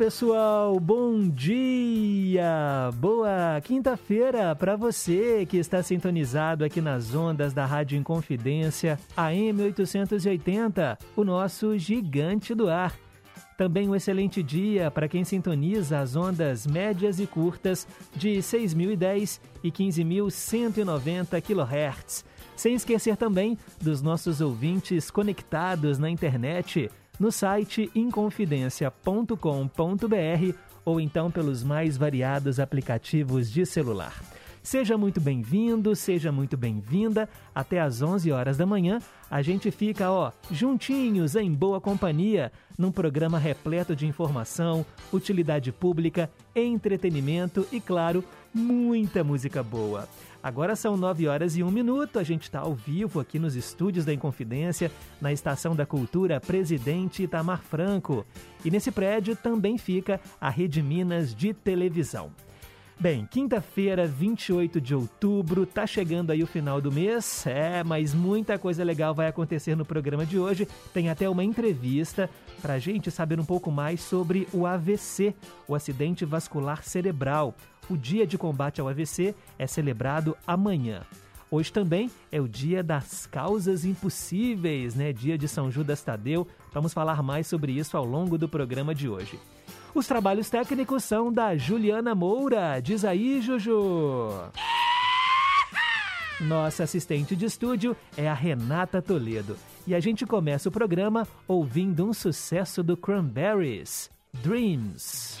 Pessoal, bom dia! Boa quinta-feira para você que está sintonizado aqui nas ondas da Rádio Inconfidência AM 880, o nosso gigante do ar. Também um excelente dia para quem sintoniza as ondas médias e curtas de 6.010 e 15.190 kHz. Sem esquecer também dos nossos ouvintes conectados na internet no site inconfidencia.com.br ou então pelos mais variados aplicativos de celular. Seja muito bem-vindo, seja muito bem-vinda. Até às 11 horas da manhã, a gente fica, ó, juntinhos em boa companhia, num programa repleto de informação, utilidade pública, entretenimento e, claro, muita música boa. Agora são 9 horas e 1 minuto, a gente está ao vivo aqui nos estúdios da Inconfidência, na Estação da Cultura Presidente Itamar Franco. E nesse prédio também fica a Rede Minas de Televisão. Bem, quinta-feira, 28 de outubro, tá chegando aí o final do mês. É, mas muita coisa legal vai acontecer no programa de hoje. Tem até uma entrevista para a gente saber um pouco mais sobre o AVC, o acidente vascular cerebral. O Dia de Combate ao AVC é celebrado amanhã. Hoje também é o dia das causas impossíveis, né? Dia de São Judas Tadeu. Vamos falar mais sobre isso ao longo do programa de hoje. Os trabalhos técnicos são da Juliana Moura. Diz aí, Juju. Nossa assistente de estúdio é a Renata Toledo. E a gente começa o programa ouvindo um sucesso do Cranberries, Dreams.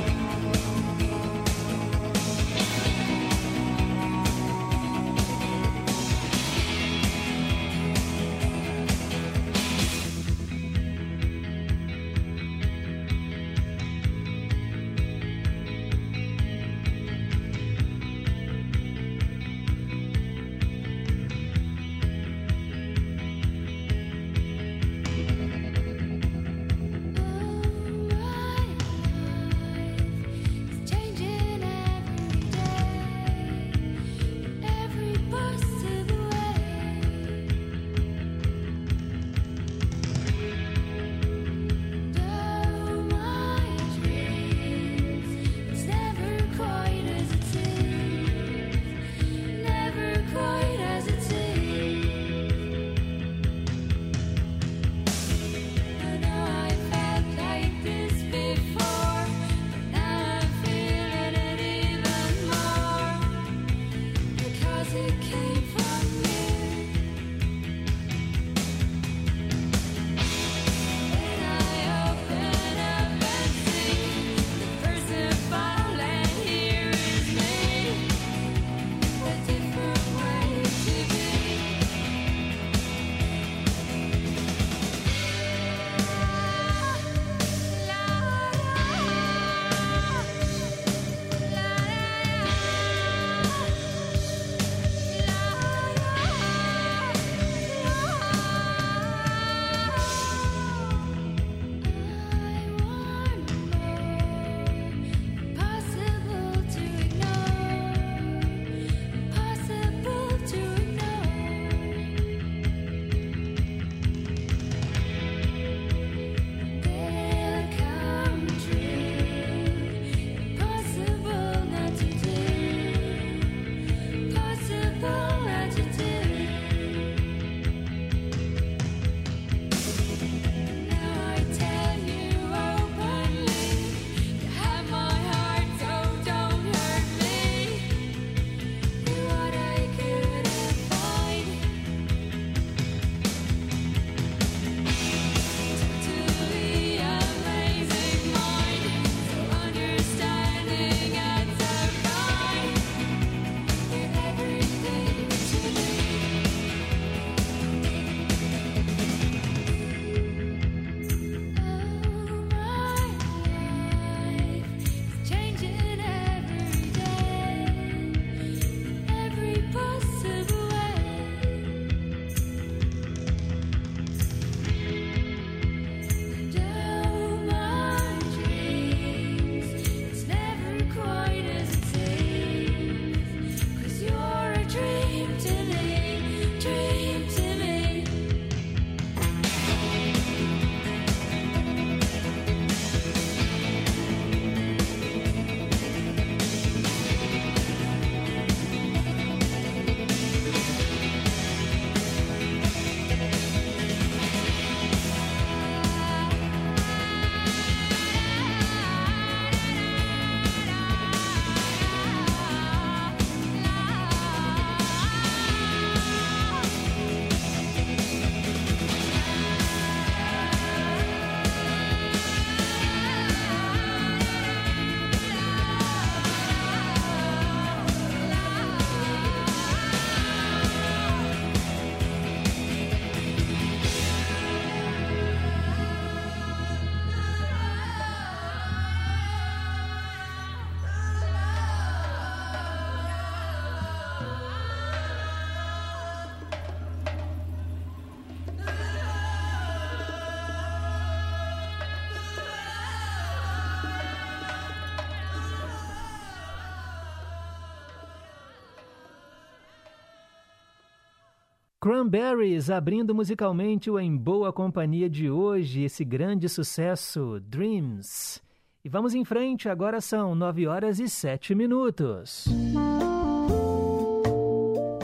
Cranberries abrindo musicalmente o Em Boa Companhia de hoje, esse grande sucesso, Dreams. E vamos em frente, agora são 9 horas e 7 minutos.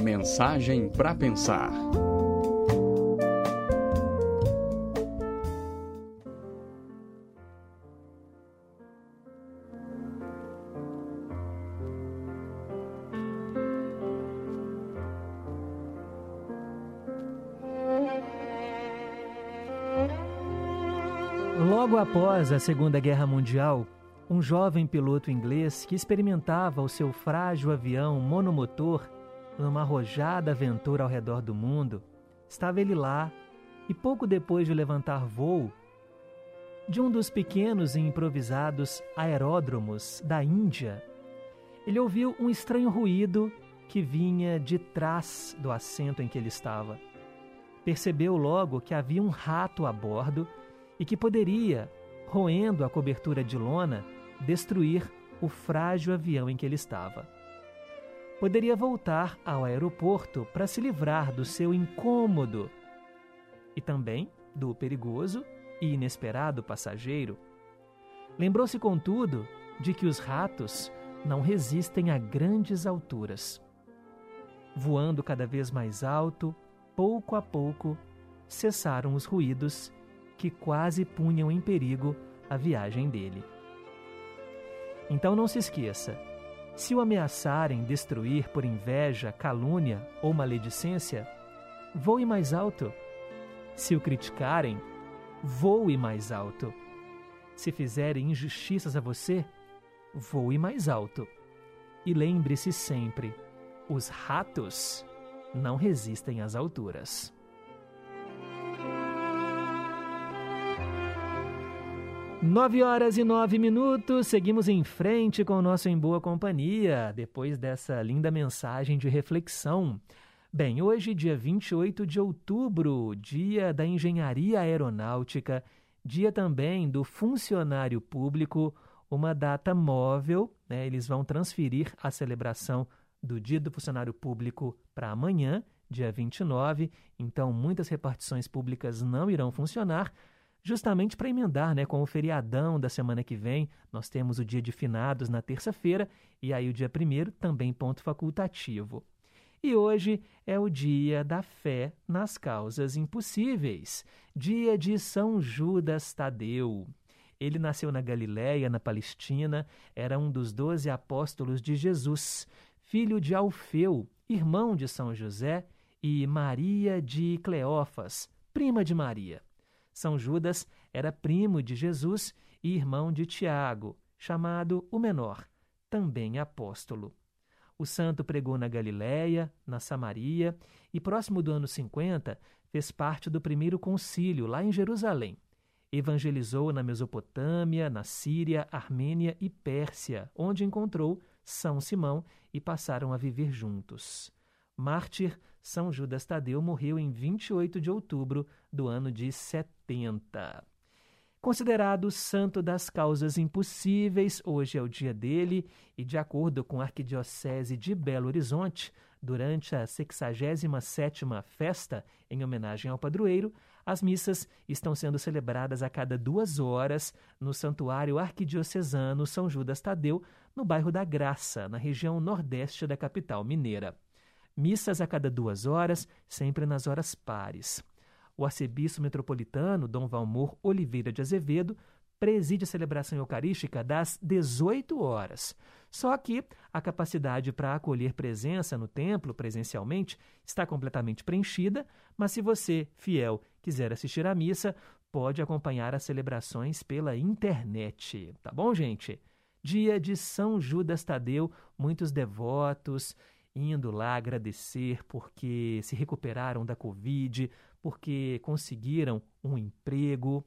Mensagem para pensar. Após a Segunda Guerra Mundial, um jovem piloto inglês que experimentava o seu frágil avião monomotor numa arrojada aventura ao redor do mundo, estava ele lá e pouco depois de levantar voo de um dos pequenos e improvisados aeródromos da Índia, ele ouviu um estranho ruído que vinha de trás do assento em que ele estava. Percebeu logo que havia um rato a bordo e que poderia, roendo a cobertura de lona, destruir o frágil avião em que ele estava. Poderia voltar ao aeroporto para se livrar do seu incômodo e também do perigoso e inesperado passageiro. Lembrou-se, contudo, de que os ratos não resistem a grandes alturas. Voando cada vez mais alto, pouco a pouco, cessaram os ruídos que quase punham em perigo a viagem dele. Então não se esqueça: se o ameaçarem destruir por inveja, calúnia ou maledicência, voe mais alto. Se o criticarem, voe mais alto. Se fizerem injustiças a você, voe mais alto. E lembre-se sempre: os ratos não resistem às alturas. Nove horas e nove minutos, seguimos em frente com o nosso Em Boa Companhia, depois dessa linda mensagem de reflexão. Bem, hoje, dia 28 de outubro, dia da engenharia aeronáutica, dia também do funcionário público, uma data móvel, né? eles vão transferir a celebração do dia do funcionário público para amanhã, dia 29, então muitas repartições públicas não irão funcionar, justamente para emendar né, com o feriadão da semana que vem. Nós temos o dia de finados na terça-feira e aí o dia primeiro também ponto facultativo. E hoje é o dia da fé nas causas impossíveis, dia de São Judas Tadeu. Ele nasceu na Galiléia, na Palestina, era um dos doze apóstolos de Jesus, filho de Alfeu, irmão de São José, e Maria de Cleófas, prima de Maria. São Judas era primo de Jesus e irmão de Tiago, chamado o Menor, também apóstolo. O santo pregou na Galiléia, na Samaria e, próximo do ano 50, fez parte do primeiro concílio lá em Jerusalém. Evangelizou na Mesopotâmia, na Síria, Armênia e Pérsia, onde encontrou São Simão e passaram a viver juntos. Mártir, São Judas Tadeu morreu em 28 de outubro do ano de 70. Considerado santo das causas impossíveis, hoje é o dia dele e, de acordo com a Arquidiocese de Belo Horizonte, durante a 67ª festa em homenagem ao padroeiro, as missas estão sendo celebradas a cada duas horas no Santuário Arquidiocesano São Judas Tadeu, no bairro da Graça, na região nordeste da capital mineira. Missas a cada duas horas, sempre nas horas pares. O arcebispo metropolitano, Dom Valmor Oliveira de Azevedo, preside a celebração eucarística das 18 horas. Só que a capacidade para acolher presença no templo presencialmente está completamente preenchida, mas se você, fiel, quiser assistir à missa, pode acompanhar as celebrações pela internet. Tá bom, gente? Dia de São Judas Tadeu, muitos devotos indo lá agradecer porque se recuperaram da Covid, porque conseguiram um emprego.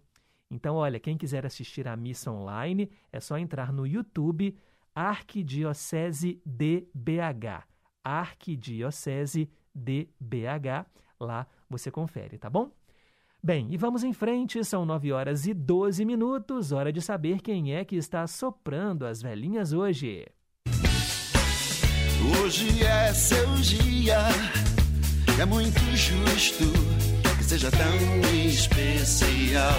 Então, olha, quem quiser assistir a missa online, é só entrar no YouTube Arquidiocese de BH. Arquidiocese de BH. Lá você confere, tá bom? Bem, e vamos em frente, são 9 horas e 12 minutos, hora de saber quem é que está soprando as velhinhas hoje. Hoje é seu dia, é muito justo seja tão especial.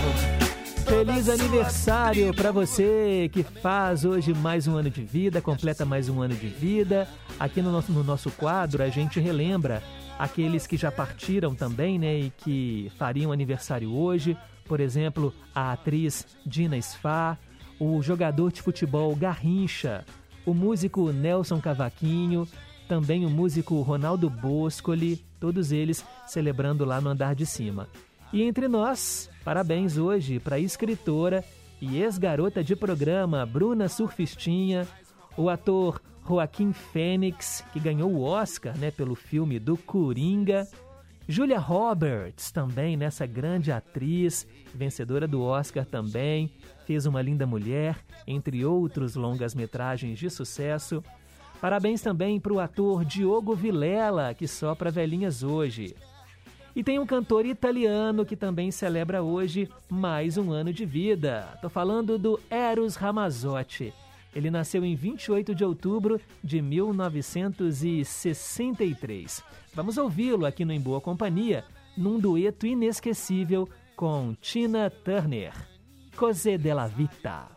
Feliz aniversário para você que faz hoje mais um ano de vida, completa mais um ano de vida. Aqui no nosso, no nosso quadro a gente relembra aqueles que já partiram também, né, e que fariam aniversário hoje. Por exemplo, a atriz Dina Sfá, o jogador de futebol Garrincha, o músico Nelson Cavaquinho, também o músico Ronaldo Boscoli, todos eles celebrando lá no andar de cima. E entre nós, parabéns hoje para a escritora e ex-garota de programa Bruna Surfistinha, o ator Joaquim Fênix, que ganhou o Oscar né, pelo filme do Coringa, Julia Roberts, também nessa grande atriz, vencedora do Oscar também, fez Uma Linda Mulher, entre outros longas-metragens de sucesso. Parabéns também para o ator Diogo Vilela, que sopra velhinhas hoje. E tem um cantor italiano que também celebra hoje mais um ano de vida. Tô falando do Eros Ramazzotti. Ele nasceu em 28 de outubro de 1963. Vamos ouvi-lo aqui no Em Boa Companhia, num dueto inesquecível com Tina Turner. Cos'è della vita.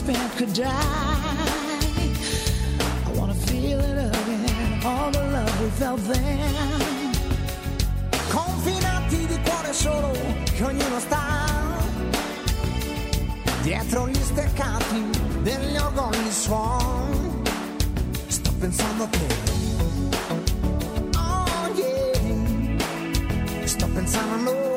Spent could die feel it again, all the love we felt then. Confinati di cuore solo, che ognuno sta dietro gli steccati degli orgogli suon. Sto pensando a te. Oh yeah, sto pensando a noi.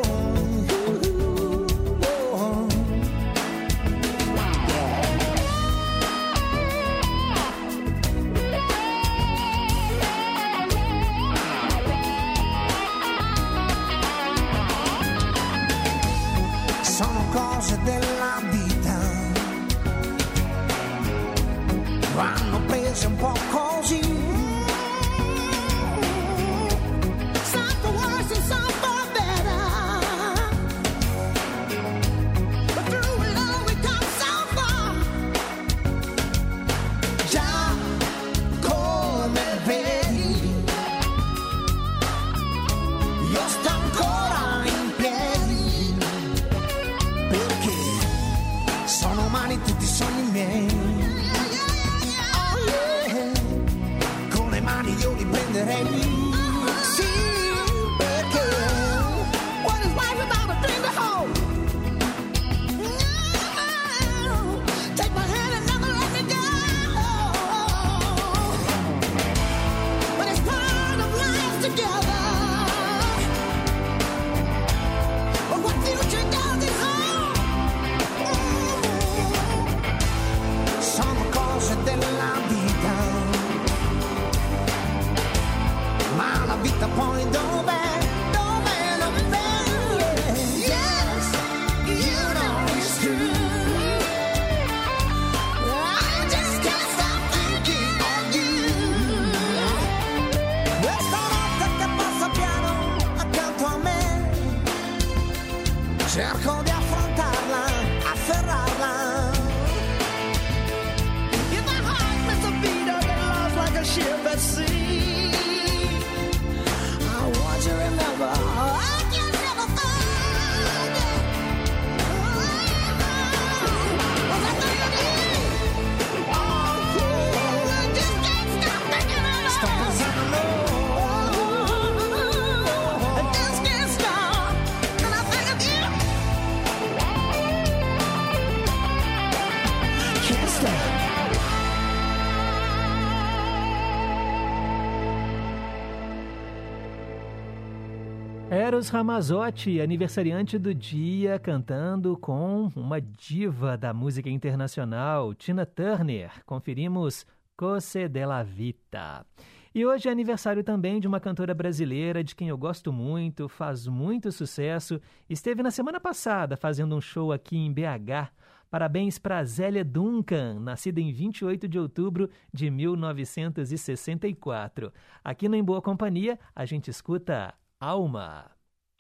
Ramazotti, aniversariante do dia, cantando com uma diva da música internacional, Tina Turner. Conferimos Cose della Vita. E hoje é aniversário também de uma cantora brasileira de quem eu gosto muito, faz muito sucesso, esteve na semana passada fazendo um show aqui em BH. Parabéns para Zélia Duncan, nascida em 28 de outubro de 1964. Aqui no Em Boa Companhia, a gente escuta Alma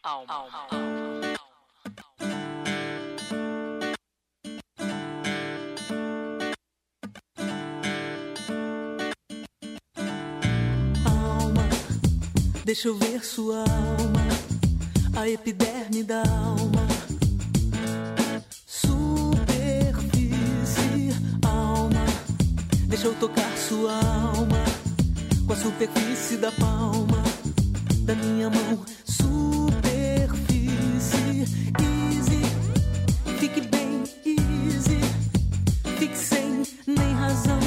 alma. alma. Deixa eu ver sua alma, a epiderme da alma. Superfície, alma. Deixa eu tocar sua alma, com a superfície da palma da minha mão easy. Fique bem, easy. Fique sem nem razão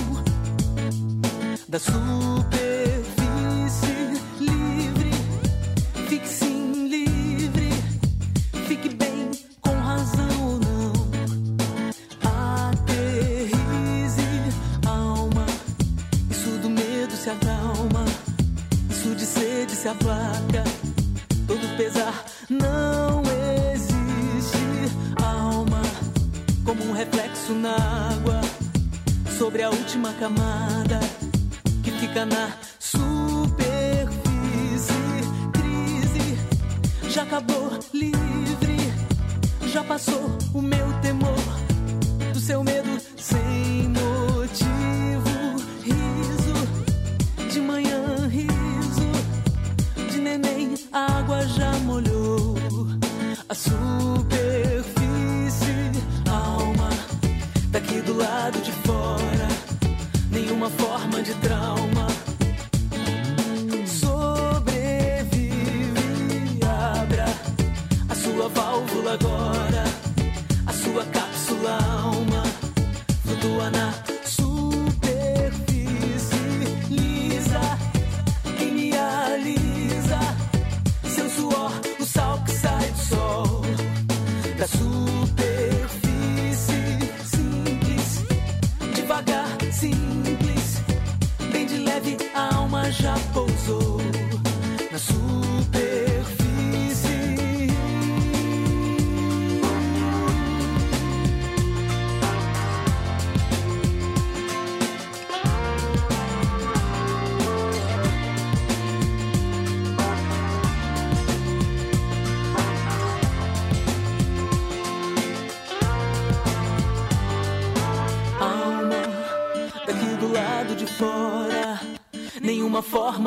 da super. camada que fica na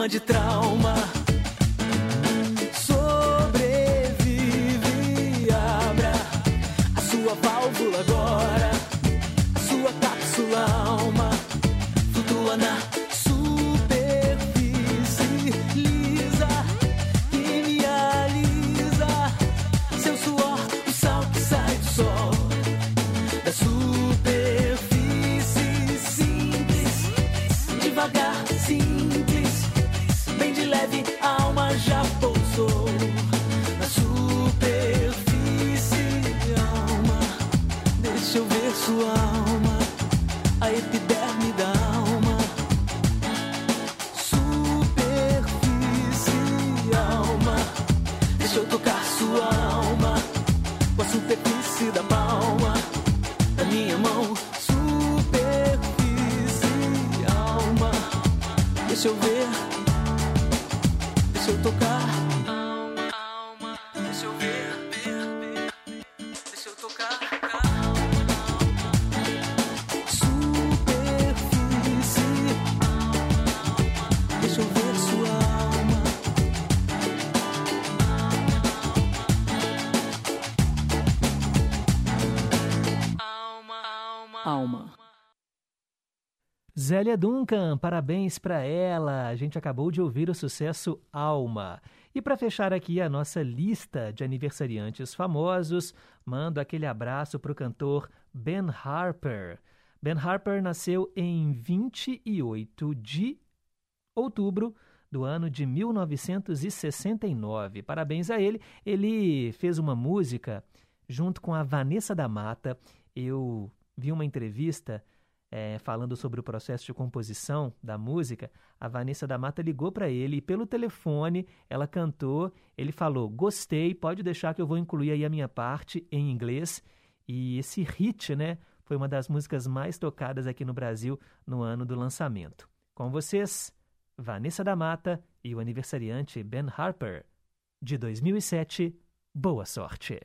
de trás. Zélia Duncan, parabéns para ela. A gente acabou de ouvir o sucesso Alma. E para fechar aqui a nossa lista de aniversariantes famosos, mando aquele abraço para o cantor Ben Harper. Ben Harper nasceu em 28 de outubro do ano de 1969. Parabéns a ele. Ele fez uma música junto com a Vanessa da Mata. Eu vi uma entrevista é, falando sobre o processo de composição da música, a Vanessa da Mata ligou para ele e pelo telefone ela cantou. Ele falou: Gostei, pode deixar que eu vou incluir aí a minha parte em inglês. E esse hit, né, foi uma das músicas mais tocadas aqui no Brasil no ano do lançamento. Com vocês, Vanessa da Mata e o aniversariante Ben Harper, de 2007. Boa sorte!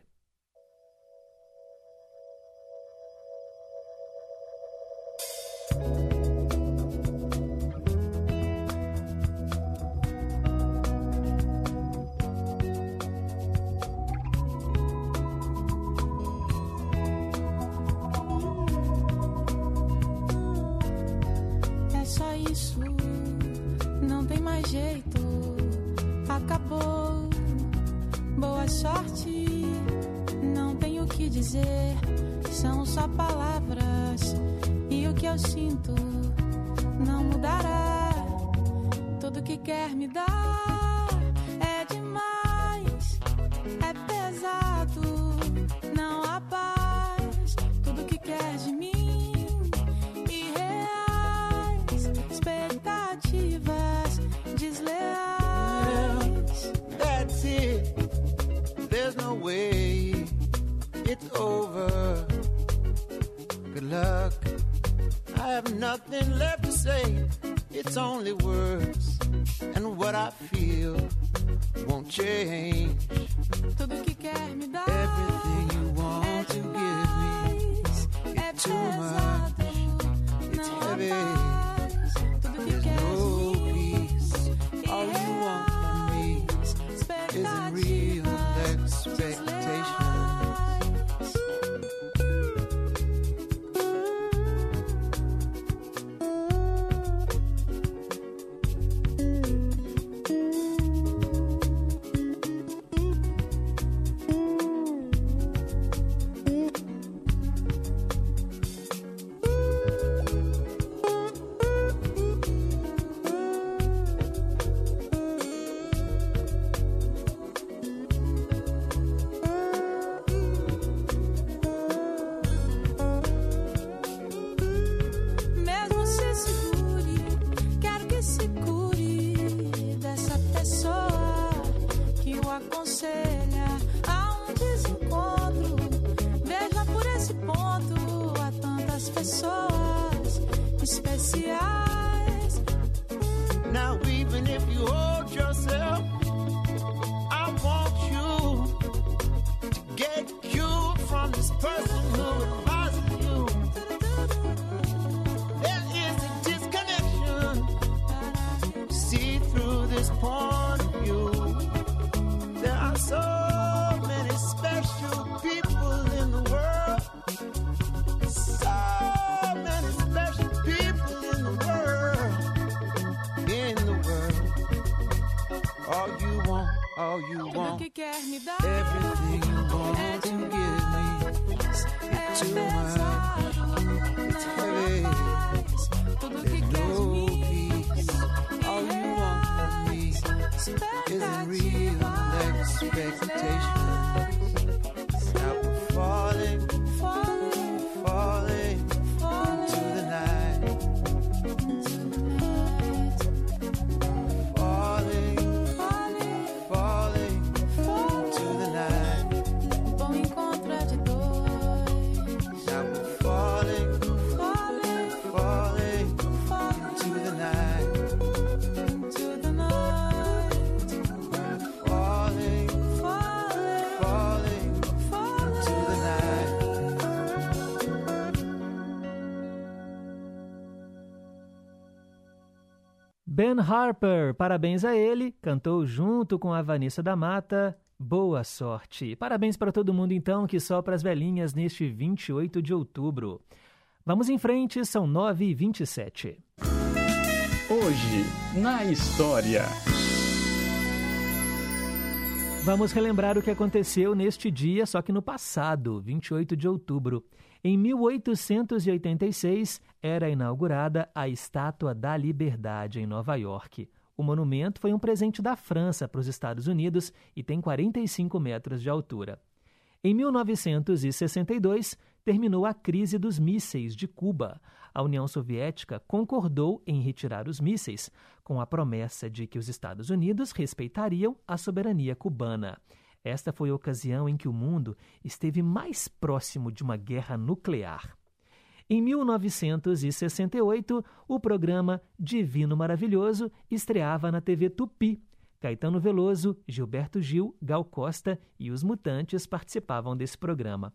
This person who advises you. There is a disconnection. See through this point of view. There are so many special people in the world. So many special people in the world in the world. All you want, all you want, que quer me dar everything you want to give too much. pesado, It's não heavy. há paz. Tudo que There's quer de no mim peace. All you want from me isn't real expectations. Ben Harper, parabéns a ele, cantou junto com a Vanessa da Mata. Boa sorte. Parabéns para todo mundo então que sopra as velhinhas neste 28 de outubro. Vamos em frente, são 9h27. Hoje, na história. Vamos relembrar o que aconteceu neste dia, só que no passado, 28 de outubro. Em 1886, era inaugurada a Estátua da Liberdade em Nova York. O monumento foi um presente da França para os Estados Unidos e tem 45 metros de altura. Em 1962, terminou a crise dos mísseis de Cuba. A União Soviética concordou em retirar os mísseis, com a promessa de que os Estados Unidos respeitariam a soberania cubana. Esta foi a ocasião em que o mundo esteve mais próximo de uma guerra nuclear. Em 1968, o programa Divino Maravilhoso estreava na TV Tupi. Caetano Veloso, Gilberto Gil, Gal Costa e os Mutantes participavam desse programa.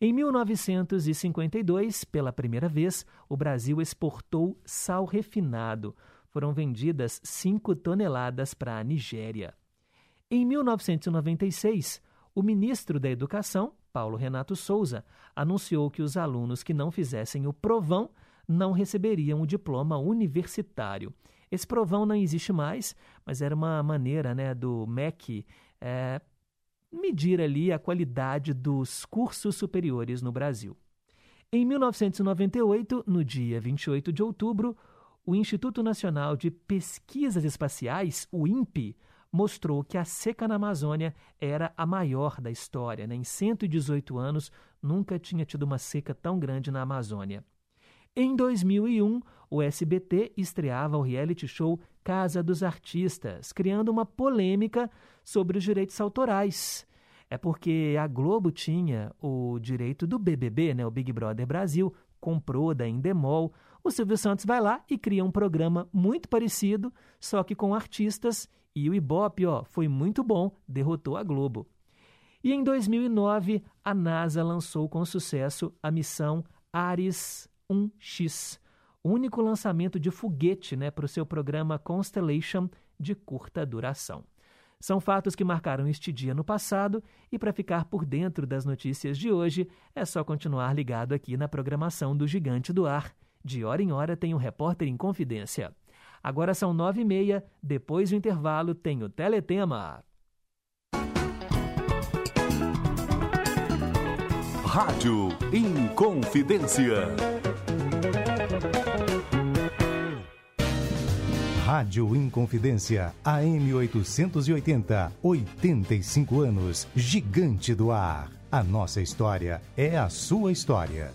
Em 1952, pela primeira vez, o Brasil exportou sal refinado. Foram vendidas 5 toneladas para a Nigéria. Em 1996, o ministro da Educação, Paulo Renato Souza, anunciou que os alunos que não fizessem o provão não receberiam o diploma universitário. Esse provão não existe mais, mas era uma maneira né, do MEC é, medir ali a qualidade dos cursos superiores no Brasil. Em 1998, no dia 28 de outubro, o Instituto Nacional de Pesquisas Espaciais, o INPE, mostrou que a seca na Amazônia era a maior da história. Né? Em 118 anos, nunca tinha tido uma seca tão grande na Amazônia. Em 2001, o SBT estreava o reality show Casa dos Artistas, criando uma polêmica sobre os direitos autorais. É porque a Globo tinha o direito do BBB, né, o Big Brother Brasil, comprou da Endemol. O Silvio Santos vai lá e cria um programa muito parecido, só que com artistas e o Ibope, ó, foi muito bom, derrotou a Globo. E em 2009, a NASA lançou com sucesso a missão Ares 1X, único lançamento de foguete né, para o seu programa Constellation de curta duração. São fatos que marcaram este dia no passado e para ficar por dentro das notícias de hoje é só continuar ligado aqui na programação do Gigante do Ar. De hora em hora tem um repórter em confidência. Agora são nove e meia, depois do intervalo tem o Teletema. Rádio Inconfidência. Rádio Inconfidência, AM 880, 85 anos, Gigante do Ar. A nossa história é a sua história.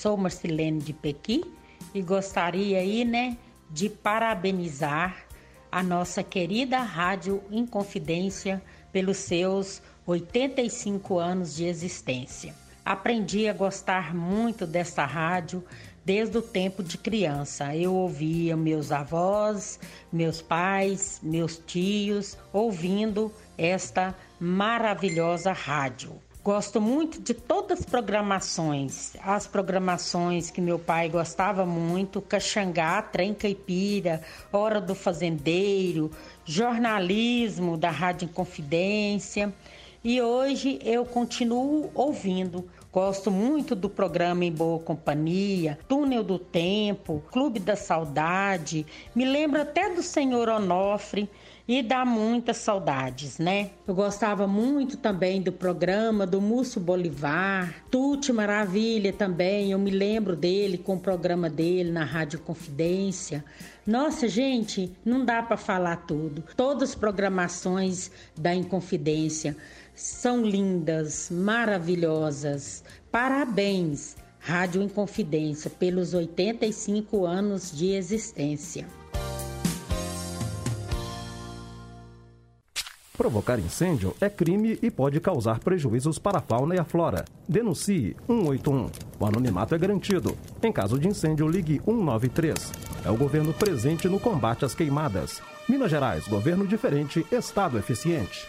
Sou Marcelene de Pequi e gostaria aí, né, de parabenizar a nossa querida Rádio Inconfidência pelos seus 85 anos de existência. Aprendi a gostar muito desta rádio desde o tempo de criança. Eu ouvia meus avós, meus pais, meus tios ouvindo esta maravilhosa rádio. Gosto muito de todas as programações. As programações que meu pai gostava muito: Caxangá, Trem Caipira, Hora do Fazendeiro, jornalismo da Rádio Confidência. E hoje eu continuo ouvindo. Gosto muito do programa Em Boa Companhia, Túnel do Tempo, Clube da Saudade. Me lembro até do Senhor Onofre e dá muitas saudades, né? Eu gostava muito também do programa do Múcio Bolivar, Tuti Maravilha também, eu me lembro dele com o programa dele na Rádio Confidência. Nossa, gente, não dá para falar tudo. Todas as programações da Inconfidência são lindas, maravilhosas. Parabéns, Rádio Inconfidência, pelos 85 anos de existência. Provocar incêndio é crime e pode causar prejuízos para a fauna e a flora. Denuncie 181. O anonimato é garantido. Em caso de incêndio, ligue 193. É o governo presente no combate às queimadas. Minas Gerais, governo diferente, Estado eficiente.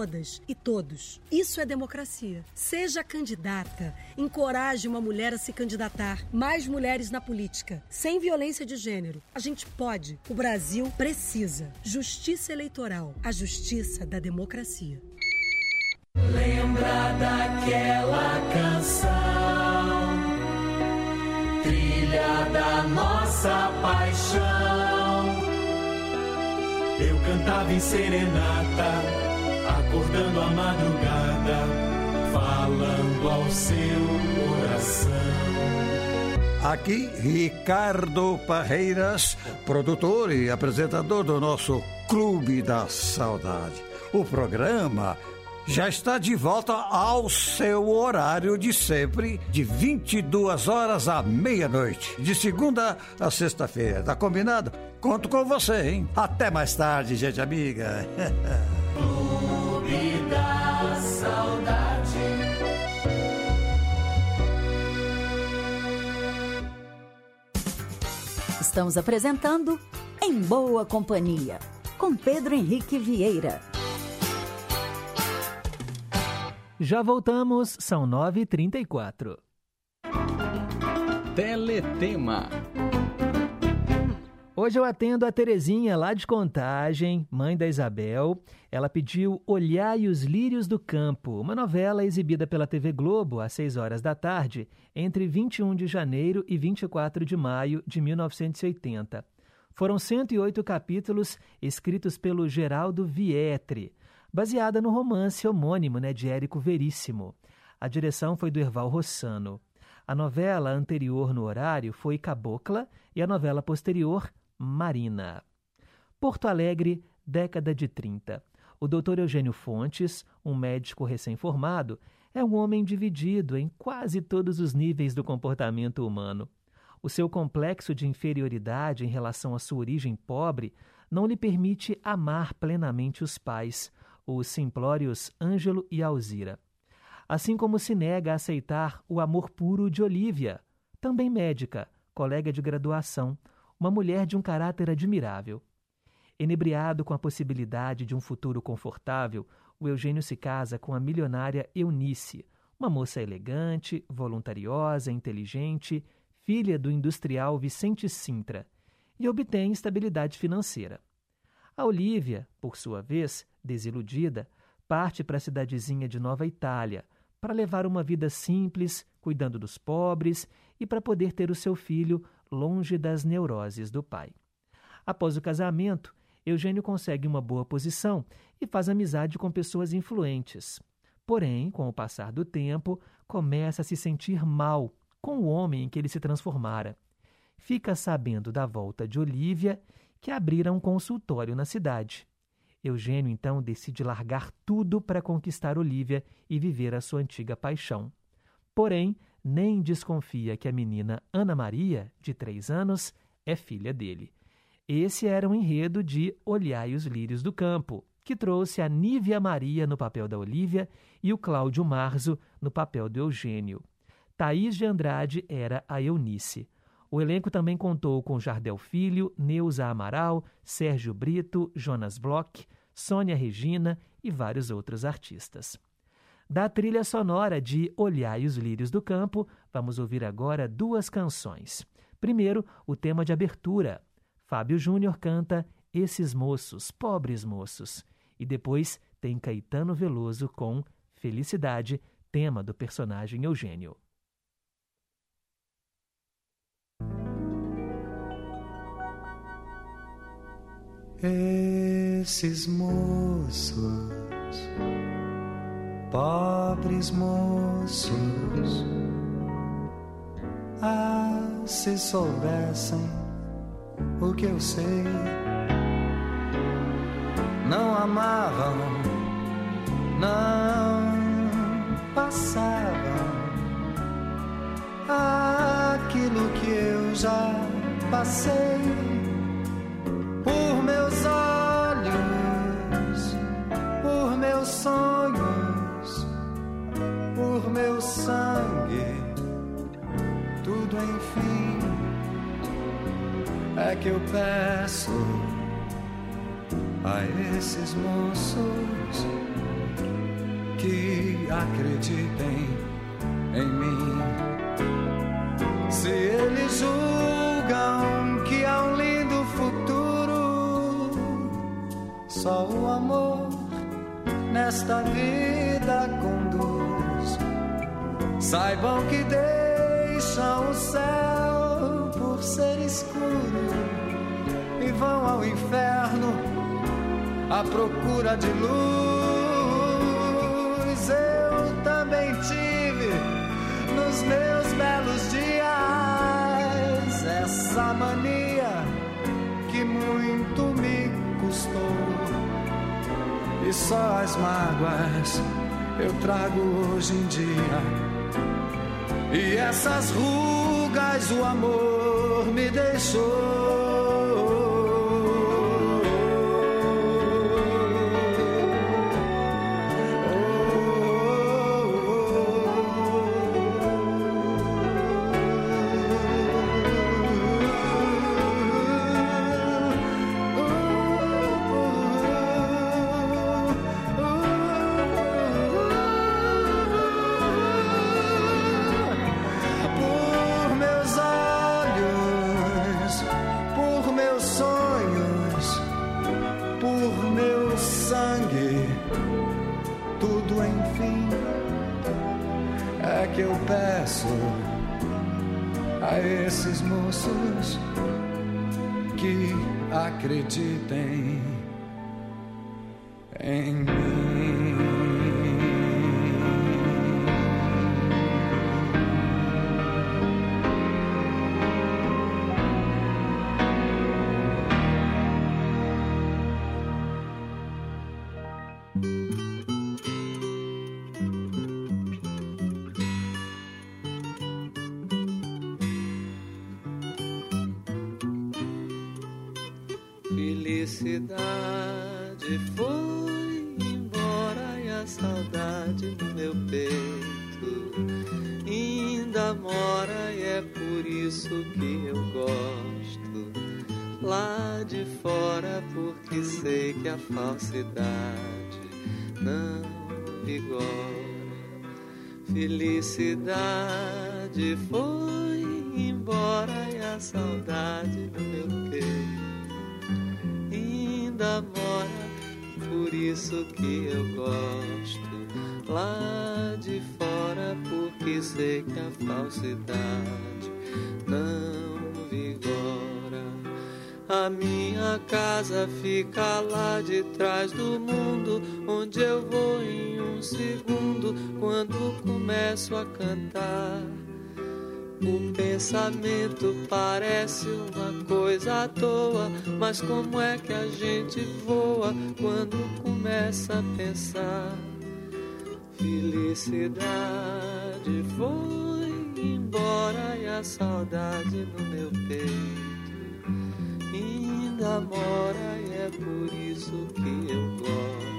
todas e todos. Isso é democracia. Seja candidata, encoraje uma mulher a se candidatar. Mais mulheres na política, sem violência de gênero. A gente pode. O Brasil precisa. Justiça eleitoral, a justiça da democracia. Lembra daquela canção, trilha da nossa paixão. Eu cantava em serenata, acordando a madrugada, falando ao seu coração. Aqui, Ricardo Parreiras, produtor e apresentador do nosso Clube da Saudade. O programa já está de volta ao seu horário de sempre, de 22 horas à meia-noite, de segunda a sexta-feira. Tá combinado? Conto com você, hein? Até mais tarde, gente amiga. Estamos apresentando Em Boa Companhia, com Pedro Henrique Vieira. Já voltamos, são 9h34. Teletema. Hoje eu atendo a Terezinha lá de Contagem, mãe da Isabel. Ela pediu Olhai os Lírios do Campo, uma novela exibida pela TV Globo às 6 horas da tarde, entre 21 de janeiro e 24 de maio de 1980. Foram 108 capítulos escritos pelo Geraldo Vietre, baseada no romance homônimo né, de Érico Veríssimo. A direção foi do Erval Rossano. A novela anterior no horário foi Cabocla e a novela posterior, Marina. Porto Alegre, década de 30. O Dr. Eugênio Fontes, um médico recém-formado, é um homem dividido em quase todos os níveis do comportamento humano. O seu complexo de inferioridade em relação à sua origem pobre não lhe permite amar plenamente os pais, os simplórios Ângelo e Alzira. Assim como se nega a aceitar o amor puro de Olívia, também médica, colega de graduação, uma mulher de um caráter admirável. Enebriado com a possibilidade de um futuro confortável, o Eugênio se casa com a milionária Eunice, uma moça elegante, voluntariosa, inteligente, filha do industrial Vicente Sintra, e obtém estabilidade financeira. A Olívia, por sua vez, desiludida, parte para a cidadezinha de Nova Itália para levar uma vida simples, cuidando dos pobres e para poder ter o seu filho longe das neuroses do pai. Após o casamento, Eugênio consegue uma boa posição e faz amizade com pessoas influentes. Porém, com o passar do tempo, começa a se sentir mal com o homem em que ele se transformara. Fica sabendo da volta de Olívia, que abrira um consultório na cidade. Eugênio então decide largar tudo para conquistar Olívia e viver a sua antiga paixão. Porém, nem desconfia que a menina Ana Maria, de três anos, é filha dele. Esse era o um enredo de Olhai os Lírios do Campo, que trouxe a Nívia Maria no papel da Olívia e o Cláudio Marzo no papel do Eugênio. Thaís de Andrade era a Eunice. O elenco também contou com Jardel Filho, Neuza Amaral, Sérgio Brito, Jonas Bloch, Sônia Regina e vários outros artistas. Da trilha sonora de Olhai os Lírios do Campo, vamos ouvir agora duas canções. Primeiro, o tema de abertura. Fábio Júnior canta Esses Moços, Pobres Moços. E depois tem Caetano Veloso com Felicidade, tema do personagem Eugênio. Esses moços, pobres moços, ah, se soubessem o que eu sei, não amavam não passavam aquilo que eu já passei enfim é que eu peço a esses moços que acreditem em mim. Se eles julgam que há um lindo futuro, só o amor nesta vida conduz. Saibam que deixam o céu por ser escuro e vão ao inferno à procura de luz. Eu também tive nos meus belos dias essa mania que muito me custou. E só as mágoas eu trago hoje em dia. E essas rugas o amor me deixou. Acreditem em falsidade não vigora. Felicidade foi embora e a saudade no meu peito ainda mora, por isso que eu gosto lá de fora, porque sei que a falsidade A minha casa fica lá de trás do mundo, onde eu vou em um segundo quando começo a cantar. O pensamento parece uma coisa à toa, mas como é que a gente voa quando começa a pensar? Felicidade foi embora e a saudade no meu peito ainda mora e é por isso que eu gosto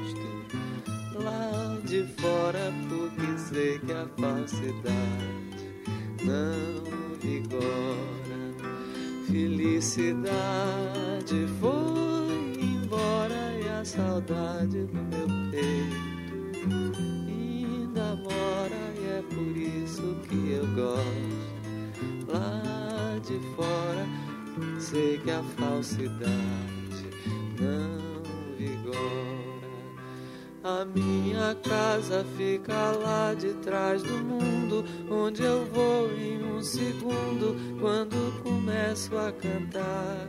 lá de fora porque sei que a falsidade não vigora. Felicidade foi embora e a saudade no meu peito ainda mora e é por isso que eu gosto. Lá de fora sei que a falsidade não vigora. A minha casa fica lá de trás do mundo, onde eu vou em um segundo quando começo a cantar.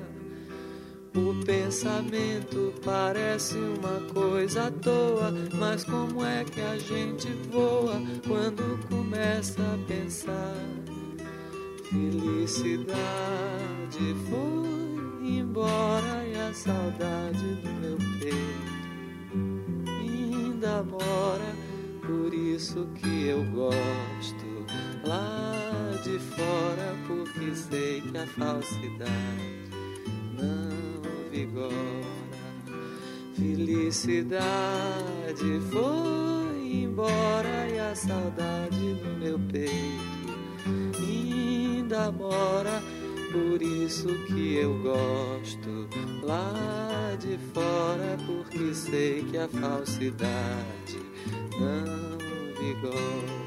O pensamento parece uma coisa à toa, mas como é que a gente voa quando começa a pensar? Felicidade foi embora e a saudade do meu peito ainda mora, por isso que eu gosto lá de fora, porque sei que a falsidade não vigora. Felicidade foi embora e a saudade no meu peito ainda mora. Por isso que eu gosto lá de fora, porque sei que a falsidade não vigora.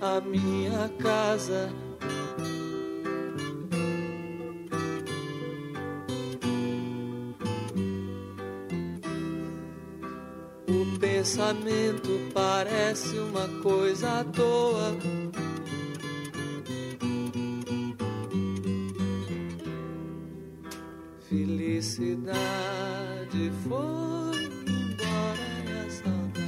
A minha casa O pensamento parece uma coisa à toa. Felicidade foi embora e a saudade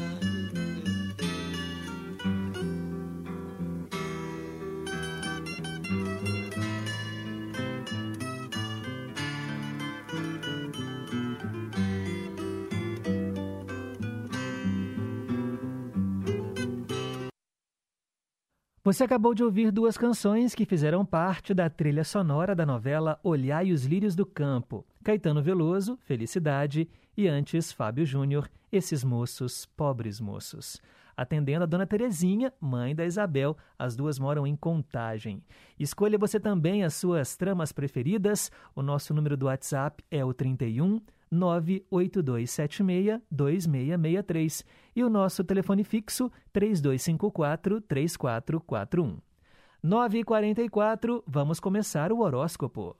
Você acabou de ouvir duas canções que fizeram parte da trilha sonora da novela Olhai os Lírios do Campo. Caetano Veloso, Felicidade, e antes Fábio Júnior, Esses Moços, Pobres Moços. Atendendo a Dona Terezinha, mãe da Isabel, as duas moram em Contagem. Escolha você também as suas tramas preferidas. O nosso número do WhatsApp é o 31 98276 2663 e o nosso telefone fixo 3254 3441. 9h44, vamos começar o horóscopo.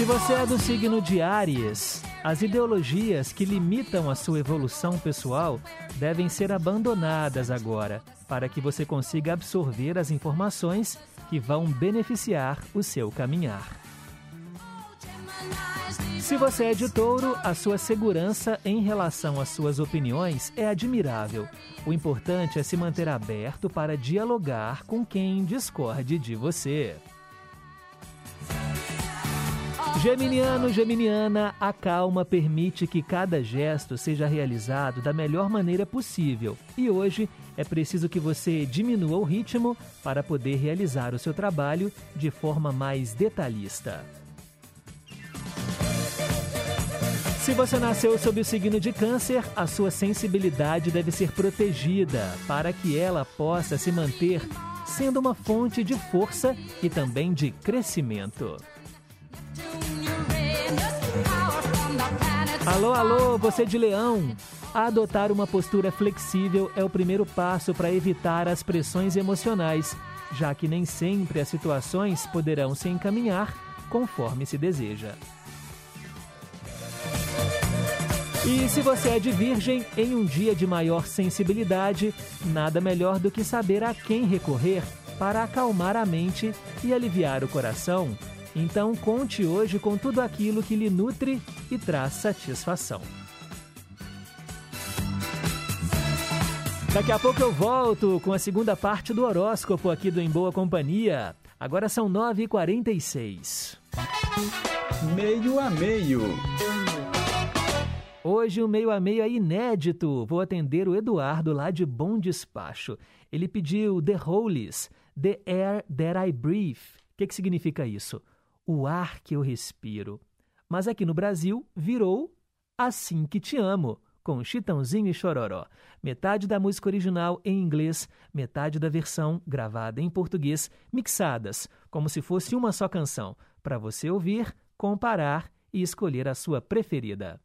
Se você é do signo de Áries, as ideologias que limitam a sua evolução pessoal devem ser abandonadas agora, para que você consiga absorver as informações que vão beneficiar o seu caminhar. Se você é de touro, a sua segurança em relação às suas opiniões é admirável. O importante é se manter aberto para dialogar com quem discorde de você. Geminiano, Geminiana, a calma permite que cada gesto seja realizado da melhor maneira possível. E hoje é preciso que você diminua o ritmo para poder realizar o seu trabalho de forma mais detalhista. Se você nasceu sob o signo de Câncer, a sua sensibilidade deve ser protegida para que ela possa se manter sendo uma fonte de força e também de crescimento. Alô, alô, você de leão! Adotar uma postura flexível é o primeiro passo para evitar as pressões emocionais, já que nem sempre as situações poderão se encaminhar conforme se deseja. E se você é de virgem, em um dia de maior sensibilidade, nada melhor do que saber a quem recorrer para acalmar a mente e aliviar o coração. Então conte hoje com tudo aquilo que lhe nutre e traz satisfação. Daqui a pouco eu volto com a segunda parte do horóscopo aqui do Em Boa Companhia. Agora são 9h46. Meio a meio. Hoje o meio a meio é inédito. Vou atender o Eduardo lá de Bom Despacho. Ele pediu The Holies, The Air That I Breathe. O que, que significa isso? O ar que eu respiro. Mas aqui no Brasil virou Assim Que Te Amo, com Chitãozinho e Chororó. Metade da música original em inglês, metade da versão gravada em português, mixadas, como se fosse uma só canção, para você ouvir, comparar e escolher a sua preferida.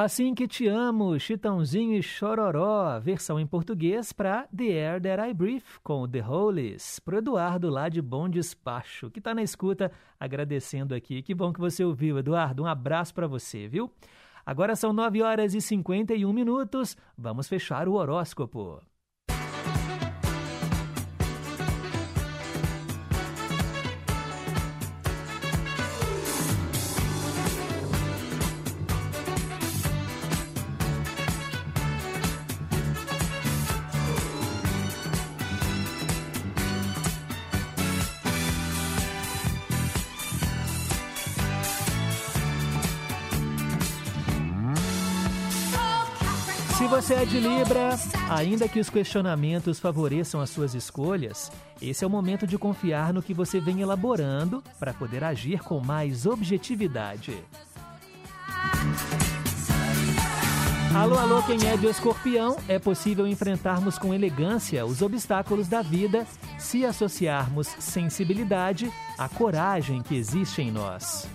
Assim que te amo, Chitãozinho e Chororó, versão em português para The Air That I Breathe, com The Hollies, pro Eduardo lá de Bom Despacho, que está na escuta, agradecendo aqui. Que bom que você ouviu, Eduardo, um abraço para você, viu? Agora são 9 horas e 51 minutos, vamos fechar o horóscopo. Se você é de Libra, ainda que os questionamentos favoreçam as suas escolhas, esse é o momento de confiar no que você vem elaborando para poder agir com mais objetividade. Alô, alô, quem é de escorpião, é possível enfrentarmos com elegância os obstáculos da vida se associarmos sensibilidade à coragem que existe em nós.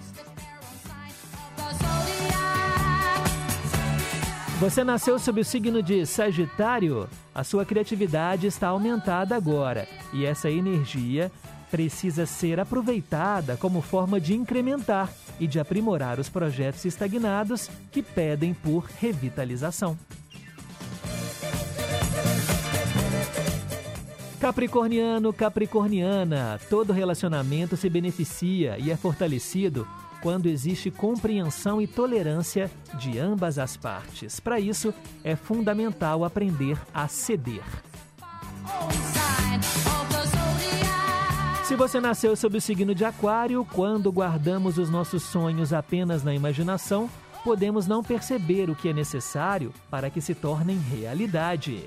Você nasceu sob o signo de Sagitário? A sua criatividade está aumentada agora e essa energia precisa ser aproveitada como forma de incrementar e de aprimorar os projetos estagnados que pedem por revitalização. Capricorniano, Capricorniana, todo relacionamento se beneficia e é fortalecido quando existe compreensão e tolerância de ambas as partes. Para isso, é fundamental aprender a ceder. Se você nasceu sob o signo de Aquário, quando guardamos os nossos sonhos apenas na imaginação, podemos não perceber o que é necessário para que se tornem realidade.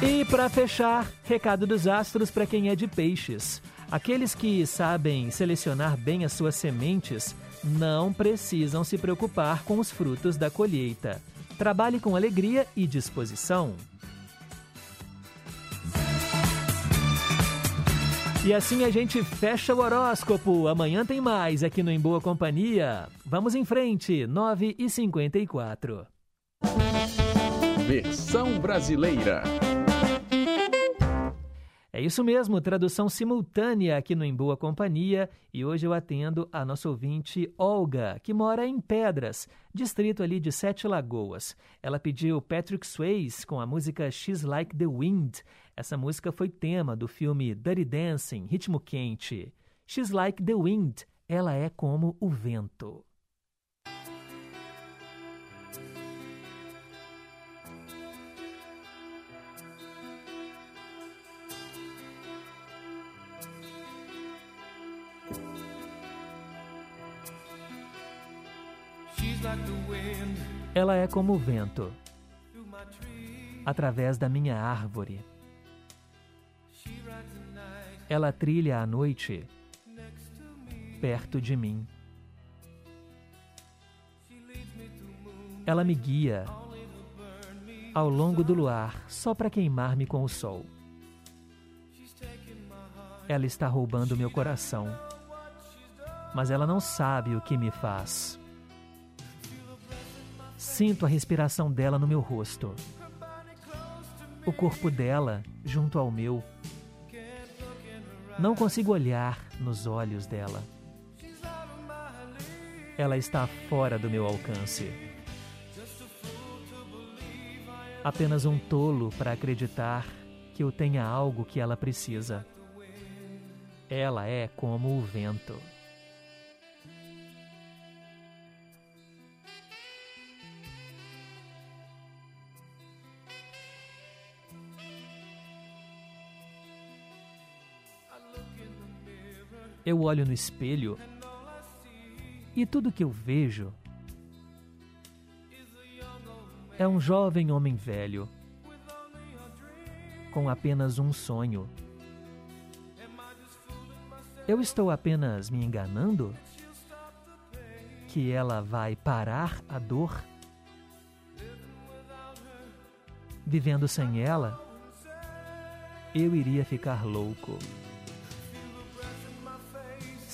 E para fechar, recado dos astros para quem é de peixes. Aqueles que sabem selecionar bem as suas sementes não precisam se preocupar com os frutos da colheita. Trabalhe com alegria e disposição. E assim a gente fecha o horóscopo. Amanhã tem mais aqui no Em Boa Companhia. Vamos em frente, 9 e 54 Versão brasileira. É isso mesmo, tradução simultânea aqui no Em Boa Companhia. E hoje eu atendo a nossa ouvinte Olga, que mora em Pedras, distrito ali de Sete Lagoas. Ela pediu Patrick Swayze com a música She's Like the Wind. Essa música foi tema do filme Dirty Dancing, Ritmo Quente. She's Like the Wind, ela é como o vento. Ela é como o vento, através da minha árvore. Ela trilha à noite, perto de mim. Ela me guia ao longo do luar, só para queimar-me com o sol. Ela está roubando meu coração, mas ela não sabe o que me faz. Sinto a respiração dela no meu rosto. O corpo dela junto ao meu. Não consigo olhar nos olhos dela. Ela está fora do meu alcance. Apenas um tolo para acreditar que eu tenha algo que ela precisa. Ela é como o vento. Eu olho no espelho e tudo que eu vejo é um jovem homem velho com apenas um sonho. Eu estou apenas me enganando? Que ela vai parar a dor? Vivendo sem ela, eu iria ficar louco.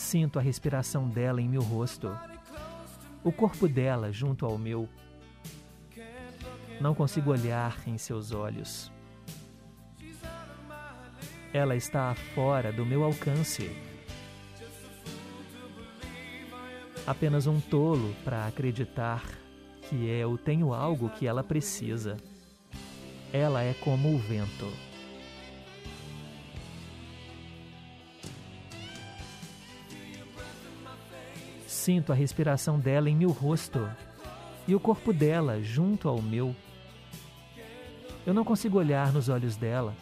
Sinto a respiração dela em meu rosto, o corpo dela junto ao meu. Não consigo olhar em seus olhos. Ela está fora do meu alcance. Apenas um tolo para acreditar que eu tenho algo que ela precisa. Ela é como o vento. Sinto a respiração dela em meu rosto e o corpo dela junto ao meu. Eu não consigo olhar nos olhos dela.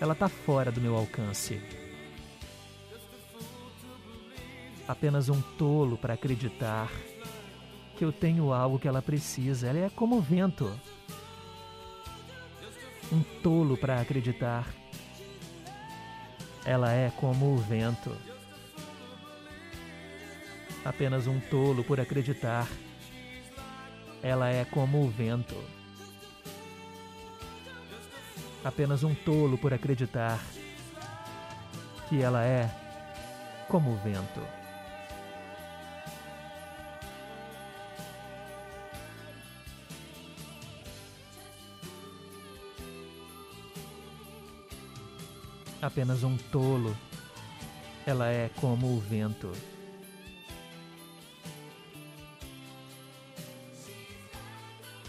Ela está fora do meu alcance. Apenas um tolo para acreditar que eu tenho algo que ela precisa. Ela é como o vento. Um tolo para acreditar. Ela é como o vento. Apenas um tolo por acreditar. Ela é como o vento. Apenas um tolo por acreditar que ela é como o vento. Apenas um tolo. Ela é como o vento.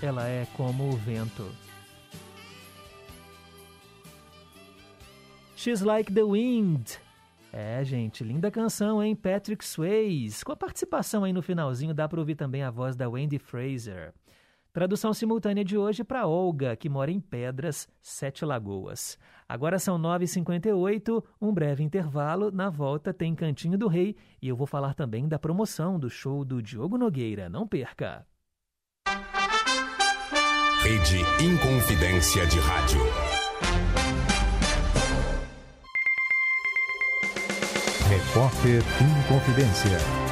Ela é como o vento. She's Like the Wind. É, gente, linda canção, hein? Patrick Swayze. Com a participação aí no finalzinho, dá para ouvir também a voz da Wendy Fraser. Tradução simultânea de hoje para Olga, que mora em Pedras, Sete Lagoas. Agora são 9h58, um breve intervalo. Na volta tem Cantinho do Rei e eu vou falar também da promoção do show do Diogo Nogueira. Não perca! Rede Inconfidência de Rádio. Repórter Inconfidência.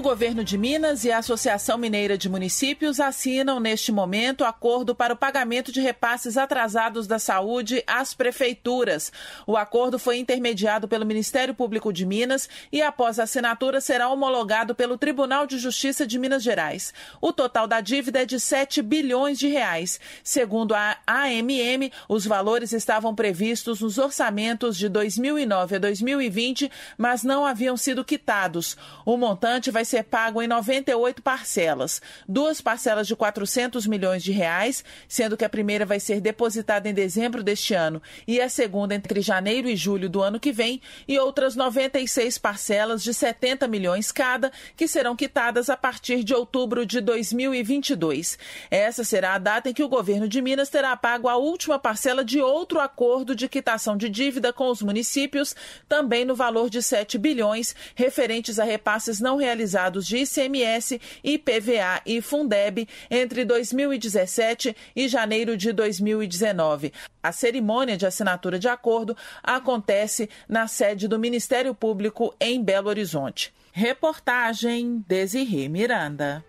O governo de Minas e a Associação Mineira de Municípios assinam neste momento acordo para o pagamento de repasses atrasados da saúde às prefeituras. O acordo foi intermediado pelo Ministério Público de Minas e, após a assinatura, será homologado pelo Tribunal de Justiça de Minas Gerais. O total da dívida é de 7 bilhões de reais. Segundo a AMM, os valores estavam previstos nos orçamentos de 2009 a 2020, mas não haviam sido quitados. O montante vai ser pago em 98 parcelas. Duas parcelas de 400 milhões de reais, sendo que a primeira vai ser depositada em dezembro deste ano e a segunda entre janeiro e julho do ano que vem, e outras 96 parcelas de 70 milhões cada, que serão quitadas a partir de outubro de 2022. Essa será a data em que o governo de Minas terá pago a última parcela de outro acordo de quitação de dívida com os municípios, também no valor de 7 bilhões, referentes a repasses não realizados atualizados de ICMS, IPVA e Fundeb entre 2017 e janeiro de 2019. A cerimônia de assinatura de acordo acontece na sede do Ministério Público em Belo Horizonte. Reportagem Desirê Miranda.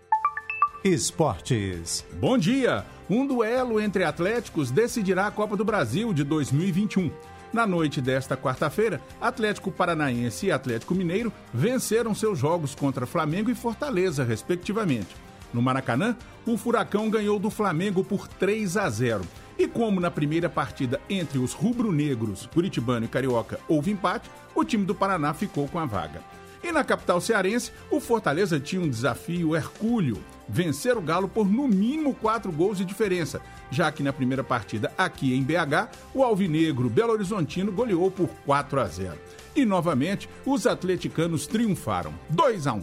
Esportes. Bom dia! Um duelo entre atléticos decidirá a Copa do Brasil de 2021. Na noite desta quarta-feira, Atlético Paranaense e Atlético Mineiro venceram seus jogos contra Flamengo e Fortaleza, respectivamente. No Maracanã, o Furacão ganhou do Flamengo por 3 a 0. E como na primeira partida entre os rubro-negros, Curitibano e Carioca houve empate, o time do Paraná ficou com a vaga. E na capital cearense, o Fortaleza tinha um desafio hercúleo vencer o Galo por no mínimo quatro gols de diferença, já que na primeira partida aqui em BH, o Alvinegro Belo Horizontino goleou por 4 a 0. E novamente, os atleticanos triunfaram, 2 a 1.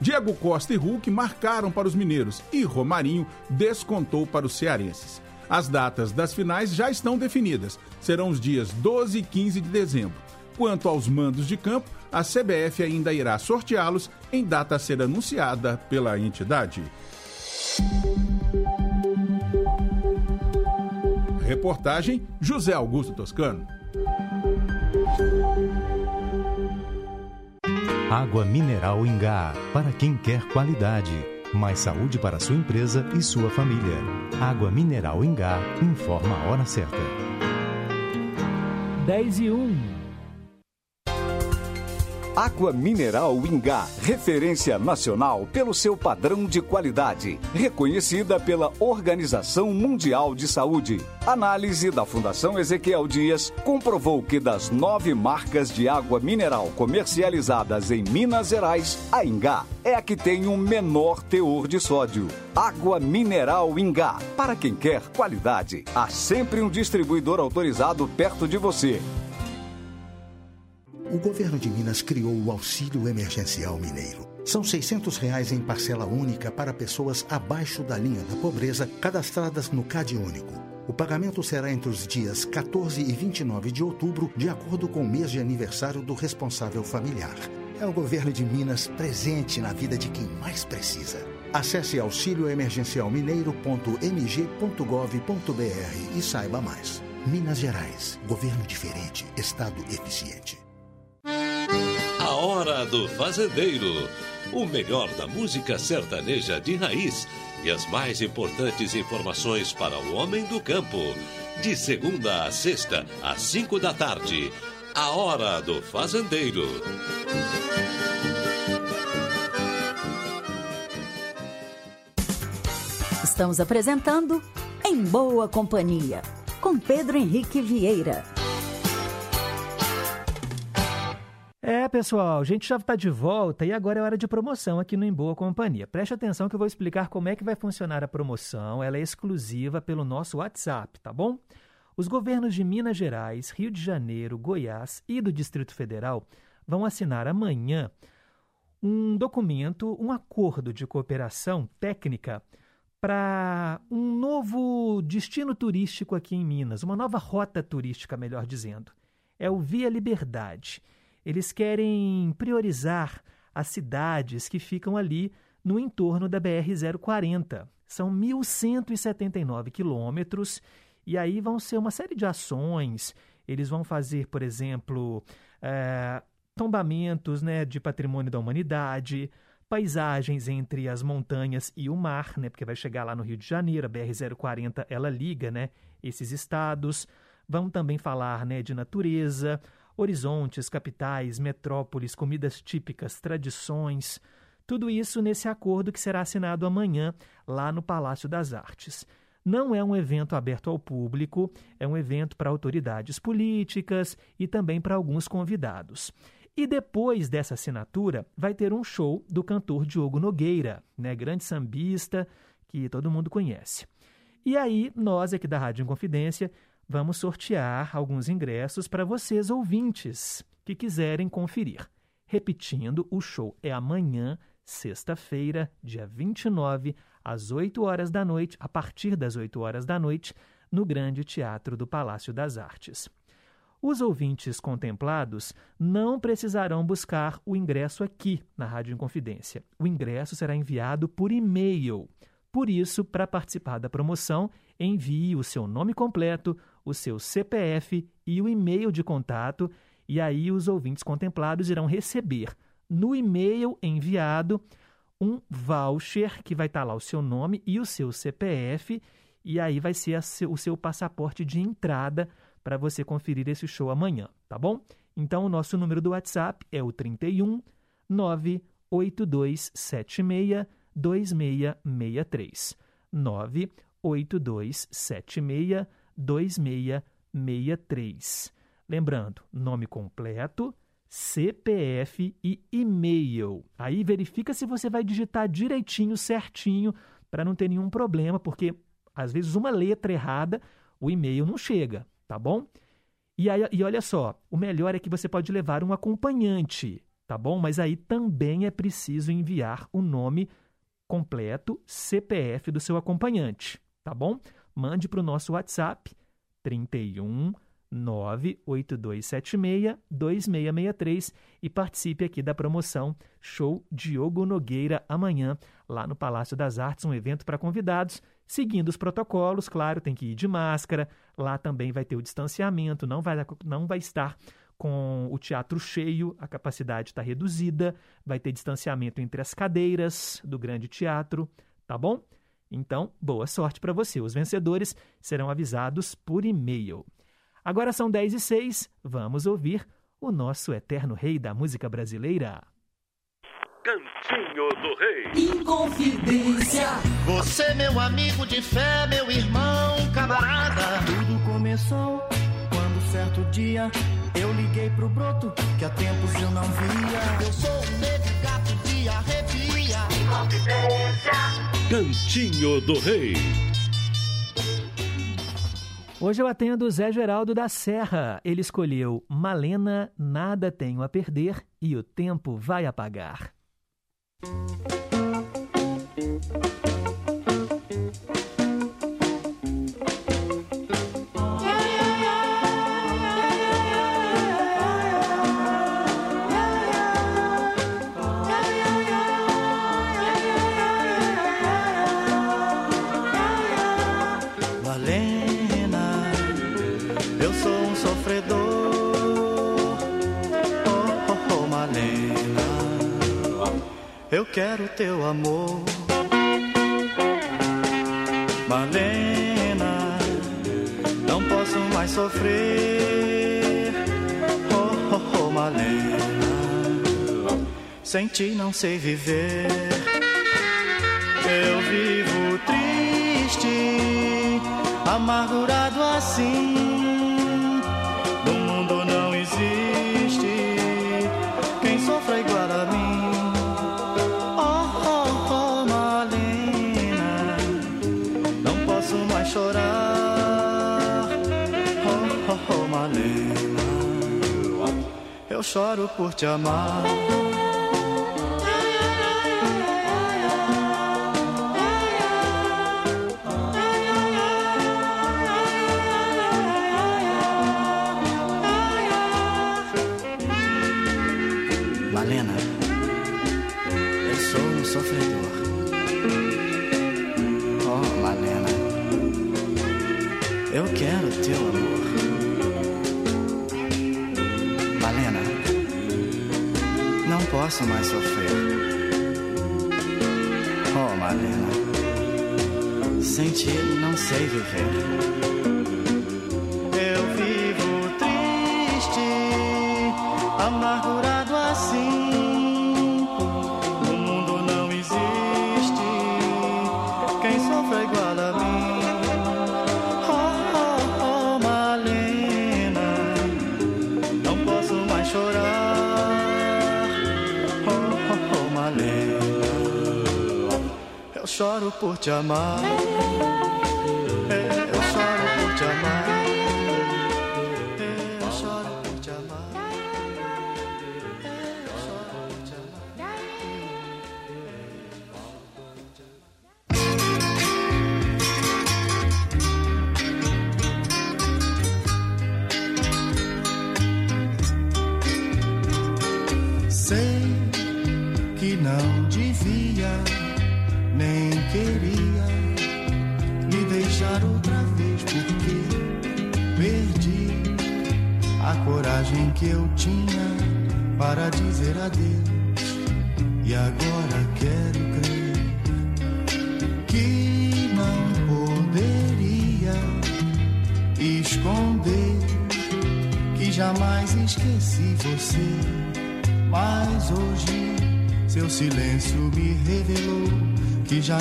Diego Costa e Hulk marcaram para os mineiros e Romarinho descontou para os cearenses. As datas das finais já estão definidas. Serão os dias 12 e 15 de dezembro. Quanto aos mandos de campo, a CBF ainda irá sorteá-los em data a ser anunciada pela entidade. Reportagem José Augusto Toscano. Água mineral Ingá, para quem quer qualidade. Mais saúde para sua empresa e sua família. Água mineral Ingá informa a hora certa. 10 e 1. Água Mineral Ingá, referência nacional pelo seu padrão de qualidade, reconhecida pela Organização Mundial de Saúde. Análise da Fundação Ezequiel Dias comprovou que das nove marcas de água mineral comercializadas em Minas Gerais, a Ingá é a que tem o um menor teor de sódio. Água Mineral Ingá. Para quem quer qualidade, há sempre um distribuidor autorizado perto de você. O governo de Minas criou o Auxílio Emergencial Mineiro. São 600 reais em parcela única para pessoas abaixo da linha da pobreza cadastradas no CAD Único. O pagamento será entre os dias 14 e 29 de outubro, de acordo com o mês de aniversário do responsável familiar. É o governo de Minas presente na vida de quem mais precisa. Acesse auxilioemergencialmineiro.mg.gov.br e saiba mais. Minas Gerais, governo diferente, estado eficiente. A Hora do Fazendeiro. O melhor da música sertaneja de raiz e as mais importantes informações para o homem do campo. De segunda a sexta, às cinco da tarde. A Hora do Fazendeiro. Estamos apresentando Em Boa Companhia, com Pedro Henrique Vieira. É, pessoal, a gente já está de volta e agora é hora de promoção aqui no Em Boa Companhia. Preste atenção que eu vou explicar como é que vai funcionar a promoção. Ela é exclusiva pelo nosso WhatsApp, tá bom? Os governos de Minas Gerais, Rio de Janeiro, Goiás e do Distrito Federal vão assinar amanhã um documento, um acordo de cooperação técnica para um novo destino turístico aqui em Minas, uma nova rota turística, melhor dizendo. É o Via Liberdade. Eles querem priorizar as cidades que ficam ali no entorno da BR-040. São 1.179 quilômetros e aí vão ser uma série de ações. Eles vão fazer, por exemplo, é, tombamentos né, de patrimônio da humanidade, paisagens entre as montanhas e o mar, né, porque vai chegar lá no Rio de Janeiro, a BR-040 ela liga né, esses estados. Vão também falar né, de natureza, horizontes, capitais, metrópoles, comidas típicas, tradições. Tudo isso nesse acordo que será assinado amanhã lá no Palácio das Artes. Não é um evento aberto ao público, é um evento para autoridades políticas e também para alguns convidados. E depois dessa assinatura, vai ter um show do cantor Diogo Nogueira, né, grande sambista que todo mundo conhece. E aí, nós aqui da Rádio Inconfidência vamos sortear alguns ingressos para vocês ouvintes que quiserem conferir. Repetindo, o show é amanhã, sexta-feira, dia 29, às 8 horas da noite, a partir das 8 horas da noite, no Grande Teatro do Palácio das Artes. Os ouvintes contemplados não precisarão buscar o ingresso aqui na Rádio Inconfidência. O ingresso será enviado por e-mail. Por isso, para participar da promoção, envie o seu nome completo, o seu CPF e o e-mail de contato, e aí os ouvintes contemplados irão receber no e-mail enviado um voucher que vai estar lá o seu nome e o seu CPF, e aí vai ser o seu passaporte de entrada para você conferir esse show amanhã, tá bom? Então o nosso número do WhatsApp é o 31 98276 2663. 98276 2663. Lembrando, nome completo, CPF e e-mail. Aí verifica se você vai digitar direitinho, certinho, para não ter nenhum problema, porque às vezes uma letra errada, o e-mail não chega, tá bom? E, aí, e olha só, o melhor é que você pode levar um acompanhante, tá bom? Mas aí também é preciso enviar o nome completo, CPF do seu acompanhante, tá bom? Mande para o nosso WhatsApp 31 98276 2663 e participe aqui da promoção Show Diogo Nogueira amanhã, lá no Palácio das Artes, um evento para convidados, seguindo os protocolos, claro, tem que ir de máscara, lá também vai ter o distanciamento, não vai, não vai estar com o teatro cheio, a capacidade está reduzida, vai ter distanciamento entre as cadeiras do grande teatro, tá bom? Então, boa sorte para você. Os vencedores serão avisados por e-mail. Agora são 10 e 6, vamos ouvir o nosso eterno rei da música brasileira. Cantinho do Rei. Inconfidência. Você, meu amigo de fé, meu irmão, camarada. Tudo começou quando certo dia eu liguei pro broto que há tempos eu não via. Eu sou um negro gato de arrepia. Inconfidência. Cantinho do Rei. Hoje eu atendo Zé Geraldo da Serra. Ele escolheu Malena, Nada Tenho a Perder e o Tempo Vai Apagar. Eu quero teu amor. Malena, não posso mais sofrer. Oh, oh, oh, Malena, sem ti não sei viver. Eu vivo triste, amargurado assim. Eu choro por te amar. Malena, eu sou um sofredor. Oh, Malena, eu quero teu amor. Posso mais sofrer. Oh, Malena, sem ti não sei viver. Choro por te amar.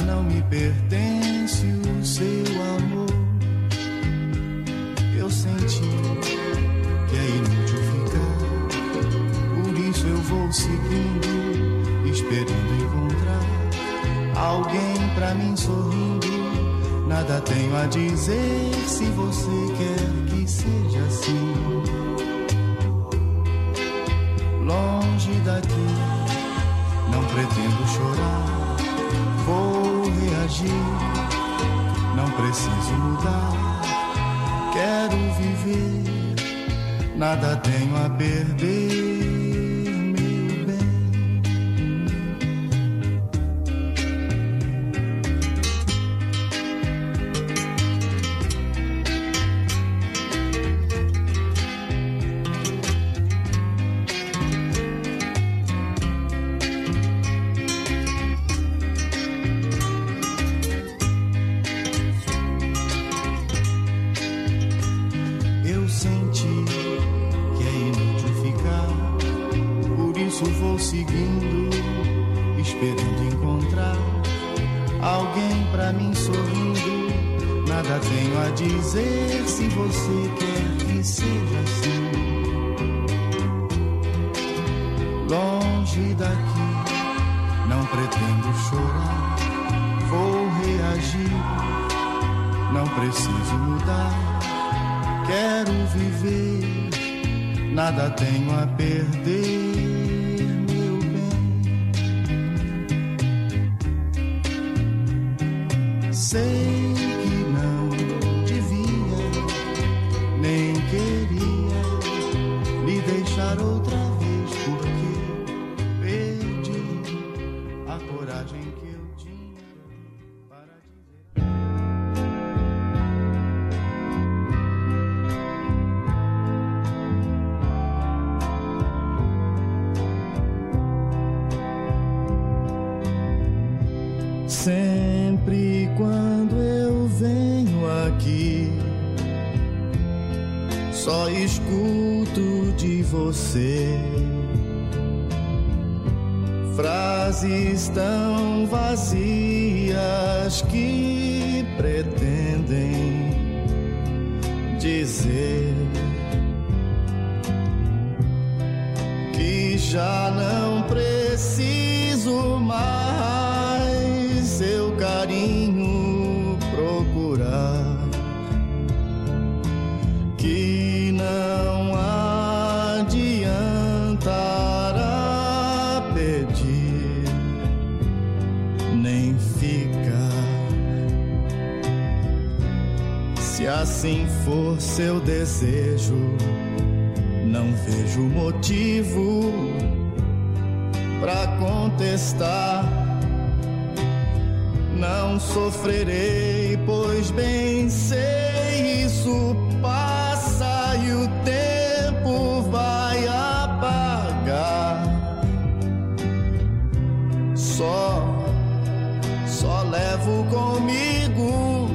Não me pertence o seu amor. Eu senti que é inútil ficar, por isso eu vou seguindo, esperando encontrar alguém pra mim sorrindo. Nada tenho a dizer se você quer que seja assim. longe daqui. Não pretendo chorar, vou agir, não preciso mudar. Quero viver, nada tenho a perder. contestar. Não sofrerei, pois bem sei isso passa e o tempo vai apagar. Só, só levo comigo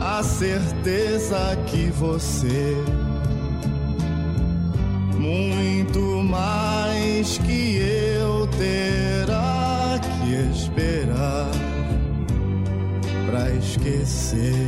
a certeza que você que eu terá que esperar para esquecer.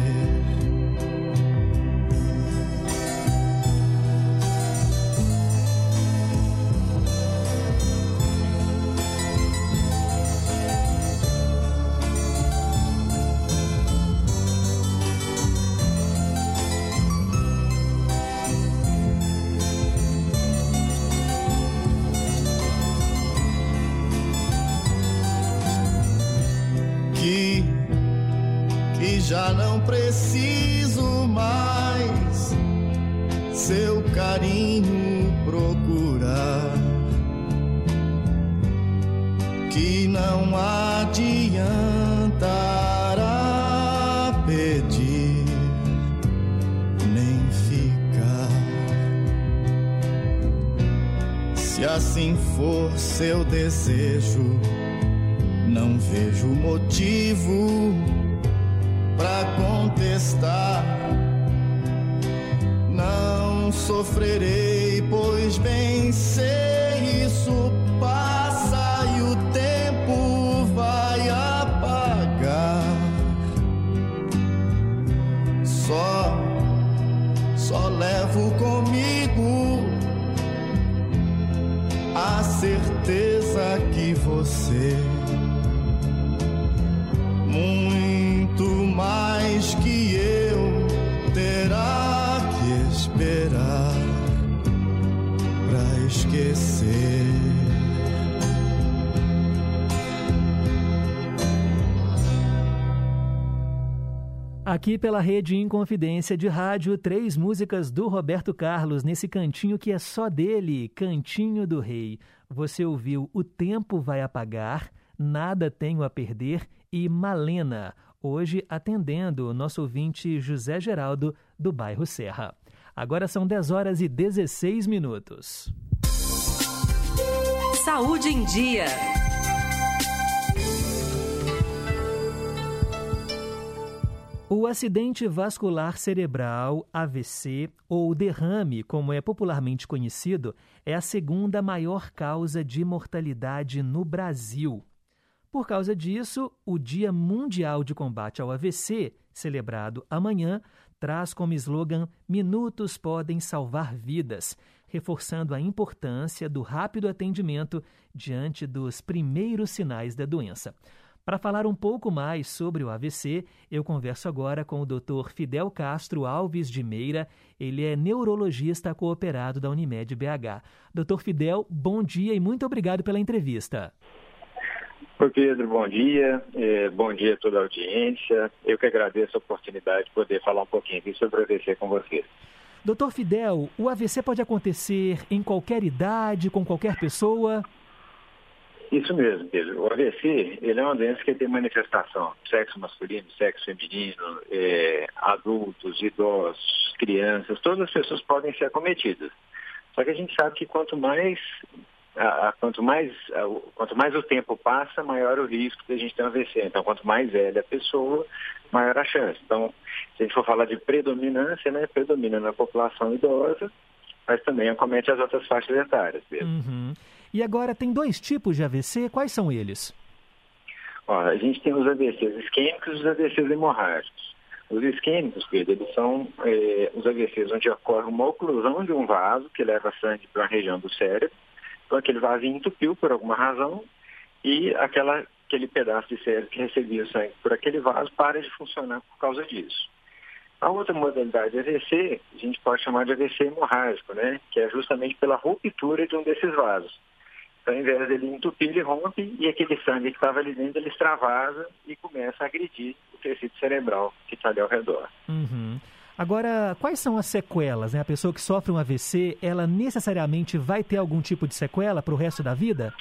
Aqui pela rede Inconfidência de Rádio, três músicas do Roberto Carlos nesse cantinho que é só dele, Cantinho do Rei. Você ouviu O Tempo Vai Apagar, Nada Tenho a Perder e Malena, hoje atendendo o nosso ouvinte José Geraldo, do bairro Serra. Agora são 10 horas e 16 minutos. Saúde em Dia. O acidente vascular cerebral, AVC, ou derrame, como é popularmente conhecido, é a segunda maior causa de mortalidade no Brasil. Por causa disso, o Dia Mundial de Combate ao AVC, celebrado amanhã, traz como slogan Minutos podem salvar vidas, reforçando a importância do rápido atendimento diante dos primeiros sinais da doença. Para falar um pouco mais sobre o AVC, eu converso agora com o Dr. Fidel Castro Alves de Meira. Ele é neurologista cooperado da Unimed BH. Dr. Fidel, bom dia e muito obrigado pela entrevista. Oi, Pedro, bom dia. É, bom dia a toda a audiência. Eu que agradeço a oportunidade de poder falar um pouquinho aqui sobre o AVC com vocês. Doutor Fidel, o AVC pode acontecer em qualquer idade, com qualquer pessoa? Isso mesmo, Pedro. O AVC, ele é uma doença que tem manifestação sexo masculino, sexo feminino, é, adultos, idosos, crianças, todas as pessoas podem ser acometidas. Só que a gente sabe que quanto mais, a, a, quanto mais, a, quanto mais o tempo passa, maior o risco de a gente ter um AVC. Então, quanto mais velha a pessoa, maior a chance. Então, se a gente for falar de predominância, né, predomina na população idosa, mas também acomete as outras faixas etárias. Pedro. Uhum. E agora tem dois tipos de AVC, quais são eles? A gente tem os AVCs isquêmicos e os AVCs hemorrágicos. Os isquêmicos, Pedro, eles são é, os AVCs onde ocorre uma oclusão de um vaso que leva sangue para a região do cérebro. Então aquele vasinho entupiu por alguma razão e aquela, aquele pedaço de cérebro que recebia o sangue por aquele vaso para de funcionar por causa disso. A outra modalidade de AVC, a gente pode chamar de AVC hemorrágico, né? Que é justamente pela ruptura de um desses vasos. Então, ao invés dele entupir, ele rompe e aquele sangue que estava ali dentro, ele extravasa e começa a agredir o tecido cerebral que está ali ao redor. Uhum. Agora, quais são as sequelas? Né? A pessoa que sofre um AVC, ela necessariamente vai ter algum tipo de sequela para o resto da vida?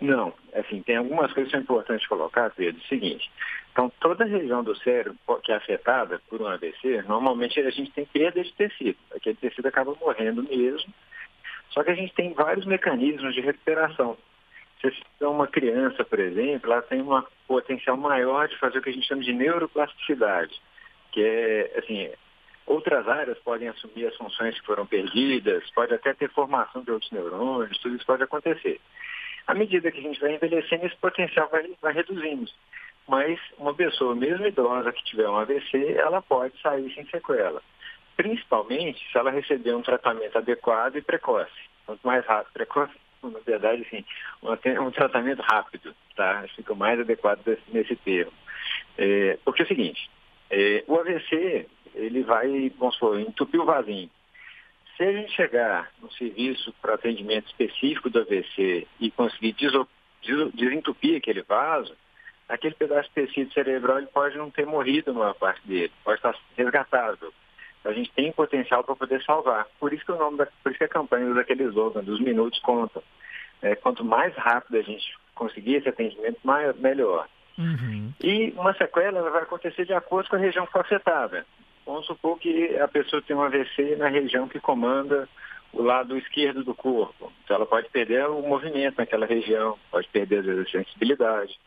Não, assim, tem algumas coisas que são importantes colocar, Pedro. É o seguinte, então toda a região do cérebro que é afetada por um AVC, normalmente a gente tem perda de tecido. Aquele tecido acaba morrendo mesmo, só que a gente tem vários mecanismos de recuperação. Se você tem uma criança, por exemplo, ela tem um potencial maior de fazer o que a gente chama de neuroplasticidade, que é, assim, outras áreas podem assumir as funções que foram perdidas, pode até ter formação de outros neurônios, tudo isso pode acontecer. À medida que a gente vai envelhecendo, esse potencial vai, vai reduzindo. Mas uma pessoa, mesmo idosa, que tiver um AVC, ela pode sair sem sequela principalmente se ela receber um tratamento adequado e precoce. Quanto mais rápido, precoce, na verdade, assim, um, tratamento rápido, tá? Fica mais adequado nesse termo. É, porque é o seguinte, é, o AVC, ele vai, vamos supor, entupir o vasinho. Se a gente chegar no serviço para atendimento específico do AVC e conseguir desentupir aquele vaso, aquele pedaço de tecido cerebral ele pode não ter morrido numa parte dele, pode estar resgatável a gente tem potencial para poder salvar. Por isso que o nome da, por isso que a campanha usa aquele slogan dos minutos contam. É, quanto mais rápido a gente conseguir esse atendimento, maior, melhor. Uhum. E uma sequela vai acontecer de acordo com a região que foi afetada. Vamos supor que a pessoa tem um AVC na região que comanda o lado esquerdo do corpo. Então ela pode perder o movimento naquela região, pode perder às vezes a sensibilidade.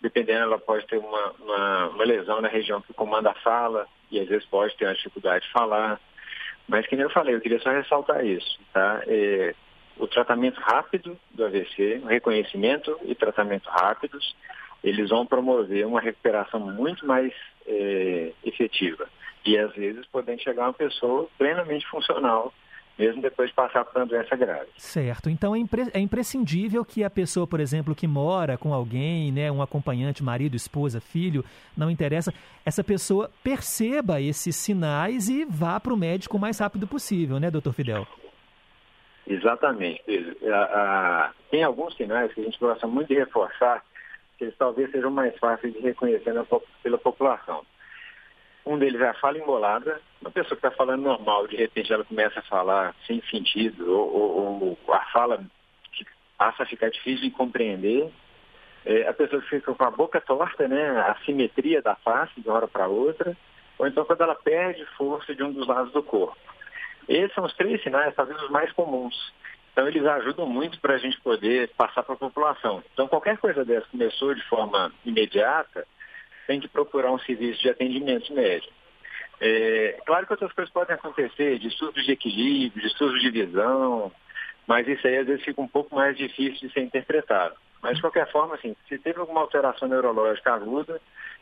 Dependendo, ela pode ter uma, uma, uma lesão na região que comanda a fala e às vezes pode ter uma dificuldade de falar. Mas, como eu falei, eu queria só ressaltar isso, tá? É, o tratamento rápido do AVC, o reconhecimento e tratamento rápidos, eles vão promover uma recuperação muito mais é, efetiva. E, às vezes, podendo chegar uma pessoa plenamente funcional mesmo depois de passar por uma doença grave. Certo. Então é, impre é, imprescindível que a pessoa, por exemplo, que mora com alguém, né, um acompanhante, marido, esposa, filho, não interessa, essa pessoa perceba esses sinais e vá para o médico o mais rápido possível, né, doutor Fidel? Exatamente, Pedro. tem alguns sinais que a gente gosta muito de reforçar, que eles talvez sejam mais fáceis de reconhecer na, pela população. Um deles é a fala embolada. Uma pessoa que está falando normal, de repente ela começa a falar sem sentido, ou, ou, ou a fala passa a ficar difícil de compreender. É, a pessoa fica com a boca torta, né, a simetria da face de uma hora para outra, ou então quando ela perde força de um dos lados do corpo. Esses são os três sinais, talvez os mais comuns. Então, eles ajudam muito para a gente poder passar para a população. Então, qualquer coisa dessa começou de forma imediata, tem que procurar um serviço de atendimento médico. É, claro que outras coisas podem acontecer, distúrbios de equilíbrio, distúrbios de visão, mas isso aí às vezes fica um pouco mais difícil de ser interpretado. Mas, de qualquer forma, assim, se teve alguma alteração neurológica aguda,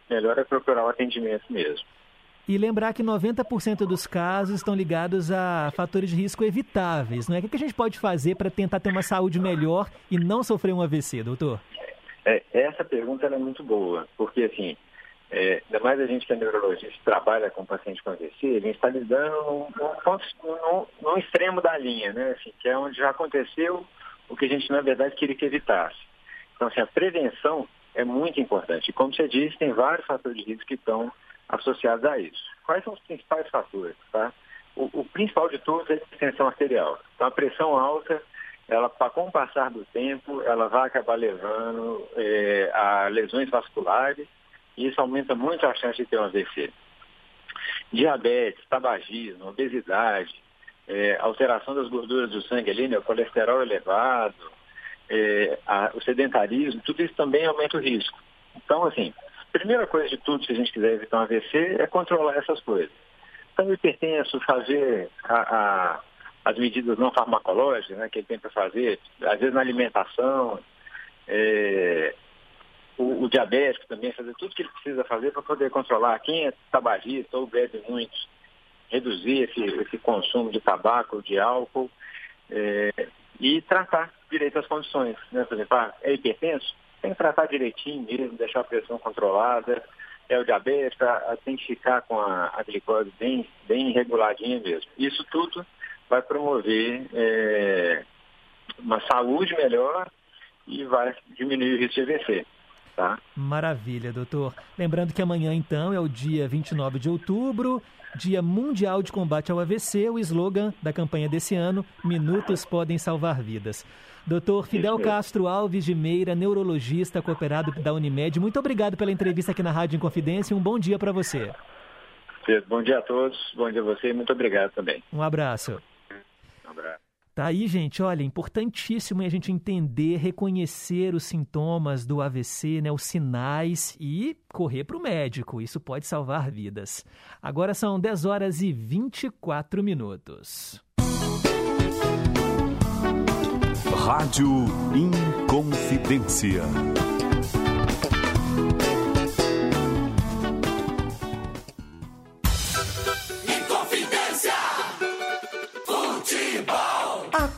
melhor é procurar o atendimento mesmo. E lembrar que 90% dos casos estão ligados a fatores de risco evitáveis, não é? O que a gente pode fazer para tentar ter uma saúde melhor e não sofrer um AVC, doutor? É, essa pergunta é muito boa, porque assim, é, ainda mais a gente que é neurologista trabalha com paciente com AVC, a gente está lidando num, num, extremo da linha, né? Assim, que é onde já aconteceu o que a gente, na verdade, queria que evitasse. Então, assim, a prevenção é muito importante. E como você disse, tem vários fatores de risco que estão associados a isso. Quais são os principais fatores? Tá? O, o principal de todos é a tensão arterial. Então, a pressão alta, ela, com o passar do tempo, ela vai acabar levando é, a lesões vasculares isso aumenta muito a chance de ter um AVC. Diabetes, tabagismo, obesidade, é, alteração das gorduras do sangue ali, né, o colesterol elevado, é, a, o sedentarismo, tudo isso também aumenta o risco. Então, assim, primeira coisa de tudo, se a gente quiser evitar um AVC, é controlar essas coisas. Então, hipertenso, fazer a, a, as medidas não farmacológicas né, que ele tem para fazer, às vezes na alimentação, é, o, o, diabético também, fazer tudo que ele precisa fazer para poder controlar. Quem é tabagista ou bebe muito, reduzir esse, esse consumo de tabaco, de álcool, é, e tratar direito as condições. Né? Por exemplo, ah, é hipertenso? tem que tratar direitinho mesmo, deixar a pressão controlada. É o diabetes, tem que ficar com a, a glicose bem, bem reguladinha mesmo. Isso tudo vai promover é, uma saúde melhor e vai diminuir o risco de AVC. Tá? Maravilha, doutor. Lembrando que amanhã, então, é o dia 29 de outubro, Dia Mundial de Combate ao AVC, o slogan da campanha desse ano: Minutos podem salvar vidas. Doutor Fidel Castro Alves de Meira, neurologista cooperado da Unimed, muito obrigado pela entrevista aqui na Rádio Inconfidência e um bom dia para você. Bom dia a todos, bom dia a você e muito obrigado também. Um abraço. Um abraço. Tá aí, gente, olha, importantíssimo a gente entender, reconhecer os sintomas do AVC, né, os sinais e correr para o médico. Isso pode salvar vidas. Agora são 10 horas e 24 minutos. Rádio Inconfidência.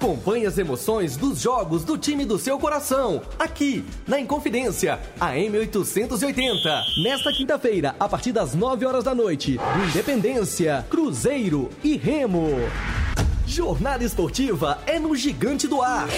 Acompanhe as emoções dos jogos do time do seu coração, aqui na Inconfidência, a M880. Nesta quinta-feira, a partir das 9 horas da noite, do Independência, Cruzeiro e Remo. Jornada esportiva é no Gigante do Ar.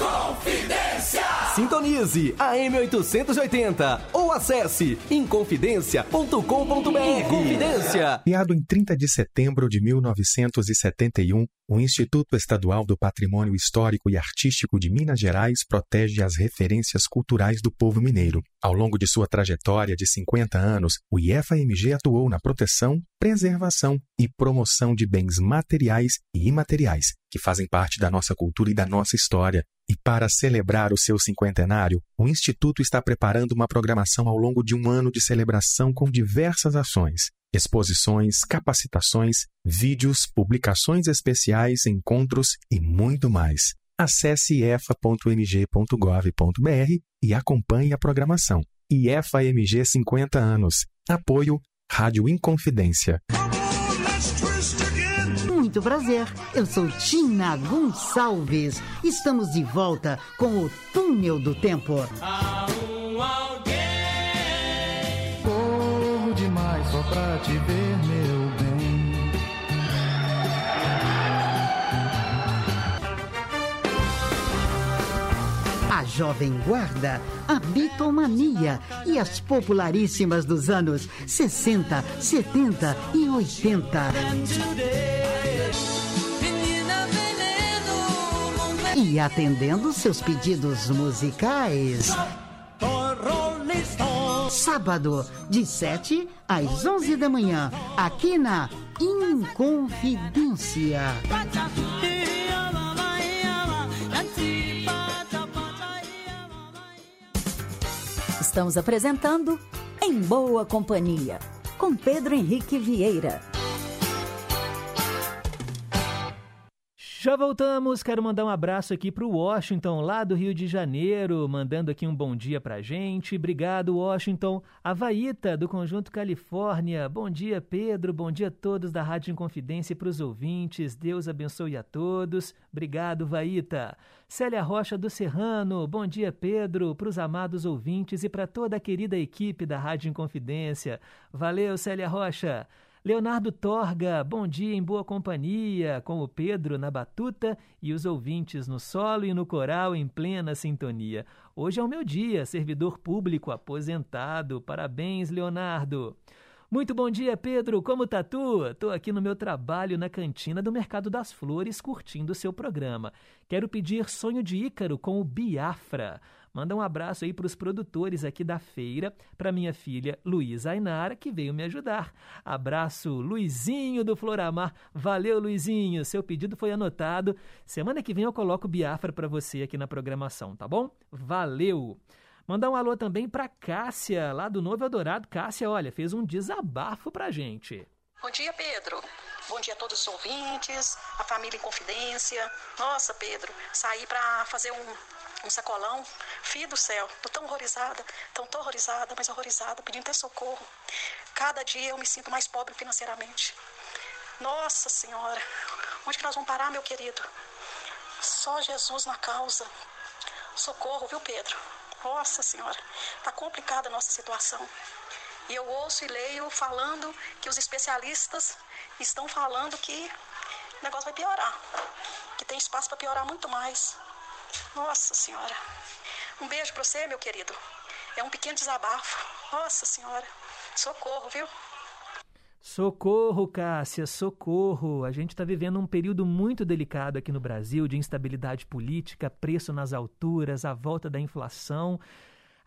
Confidência! Sintonize a M880 ou acesse inconfidencia.com.br. Confidência. Criado em 30 de setembro de 1971, o Instituto Estadual do Patrimônio Histórico e Artístico de Minas Gerais protege as referências culturais do povo mineiro. Ao longo de sua trajetória de 50 anos, o IFAMG atuou na proteção, preservação e promoção de bens materiais e imateriais que fazem parte da nossa cultura e da nossa história. E para celebrar o seu cinquentenário, o Instituto está preparando uma programação ao longo de um ano de celebração com diversas ações, exposições, capacitações, vídeos, publicações especiais, encontros e muito mais. Acesse efa.mg.gov.br e acompanhe a programação. IFAMG 50 anos. Apoio Rádio Inconfidência. Muito prazer, eu sou Tina Gonçalves. Estamos de volta com o Túnel do Tempo. Há um alguém. Corro demais só pra te ver, Jovem Guarda, a Bitomania e as popularíssimas dos anos 60, 70 e 80. E atendendo seus pedidos musicais. Sábado, de 7 às 11 da manhã, aqui na Inconfidência. Estamos apresentando Em Boa Companhia, com Pedro Henrique Vieira. Já voltamos, quero mandar um abraço aqui para o Washington, lá do Rio de Janeiro, mandando aqui um bom dia para gente. Obrigado, Washington. A Vaíta, do Conjunto Califórnia. Bom dia, Pedro. Bom dia a todos da Rádio Inconfidência e para os ouvintes. Deus abençoe a todos. Obrigado, Vaíta. Célia Rocha do Serrano. Bom dia, Pedro, para os amados ouvintes e para toda a querida equipe da Rádio Inconfidência. Valeu, Célia Rocha. Leonardo Torga, bom dia em boa companhia, com o Pedro na batuta e os ouvintes no solo e no coral em plena sintonia. Hoje é o meu dia, servidor público aposentado. Parabéns, Leonardo. Muito bom dia, Pedro. Como tá tu? Tô aqui no meu trabalho na cantina do Mercado das Flores, curtindo o seu programa. Quero pedir Sonho de Ícaro com o Biafra. Manda um abraço aí para os produtores aqui da feira, para minha filha Luísa Ainara, que veio me ajudar. Abraço, Luizinho do Floramar. Valeu, Luizinho. Seu pedido foi anotado. Semana que vem eu coloco Biafra para você aqui na programação, tá bom? Valeu. Mandar um alô também para Cássia, lá do Novo Eldorado. Cássia, olha, fez um desabafo pra gente. Bom dia, Pedro. Bom dia a todos os ouvintes, a família em confidência. Nossa, Pedro, saí para fazer um, um sacolão. Filho do céu, tô tão horrorizada, tão, tão horrorizada, mas horrorizada, pedindo até socorro. Cada dia eu me sinto mais pobre financeiramente. Nossa Senhora, onde que nós vamos parar, meu querido? Só Jesus na causa. Socorro, viu, Pedro? Nossa Senhora, tá complicada a nossa situação. E eu ouço e leio falando que os especialistas estão falando que o negócio vai piorar, que tem espaço para piorar muito mais. Nossa Senhora. Um beijo para você, meu querido. É um pequeno desabafo. Nossa Senhora. Socorro, viu? Socorro, Cássia, socorro! A gente está vivendo um período muito delicado aqui no Brasil de instabilidade política, preço nas alturas, a volta da inflação.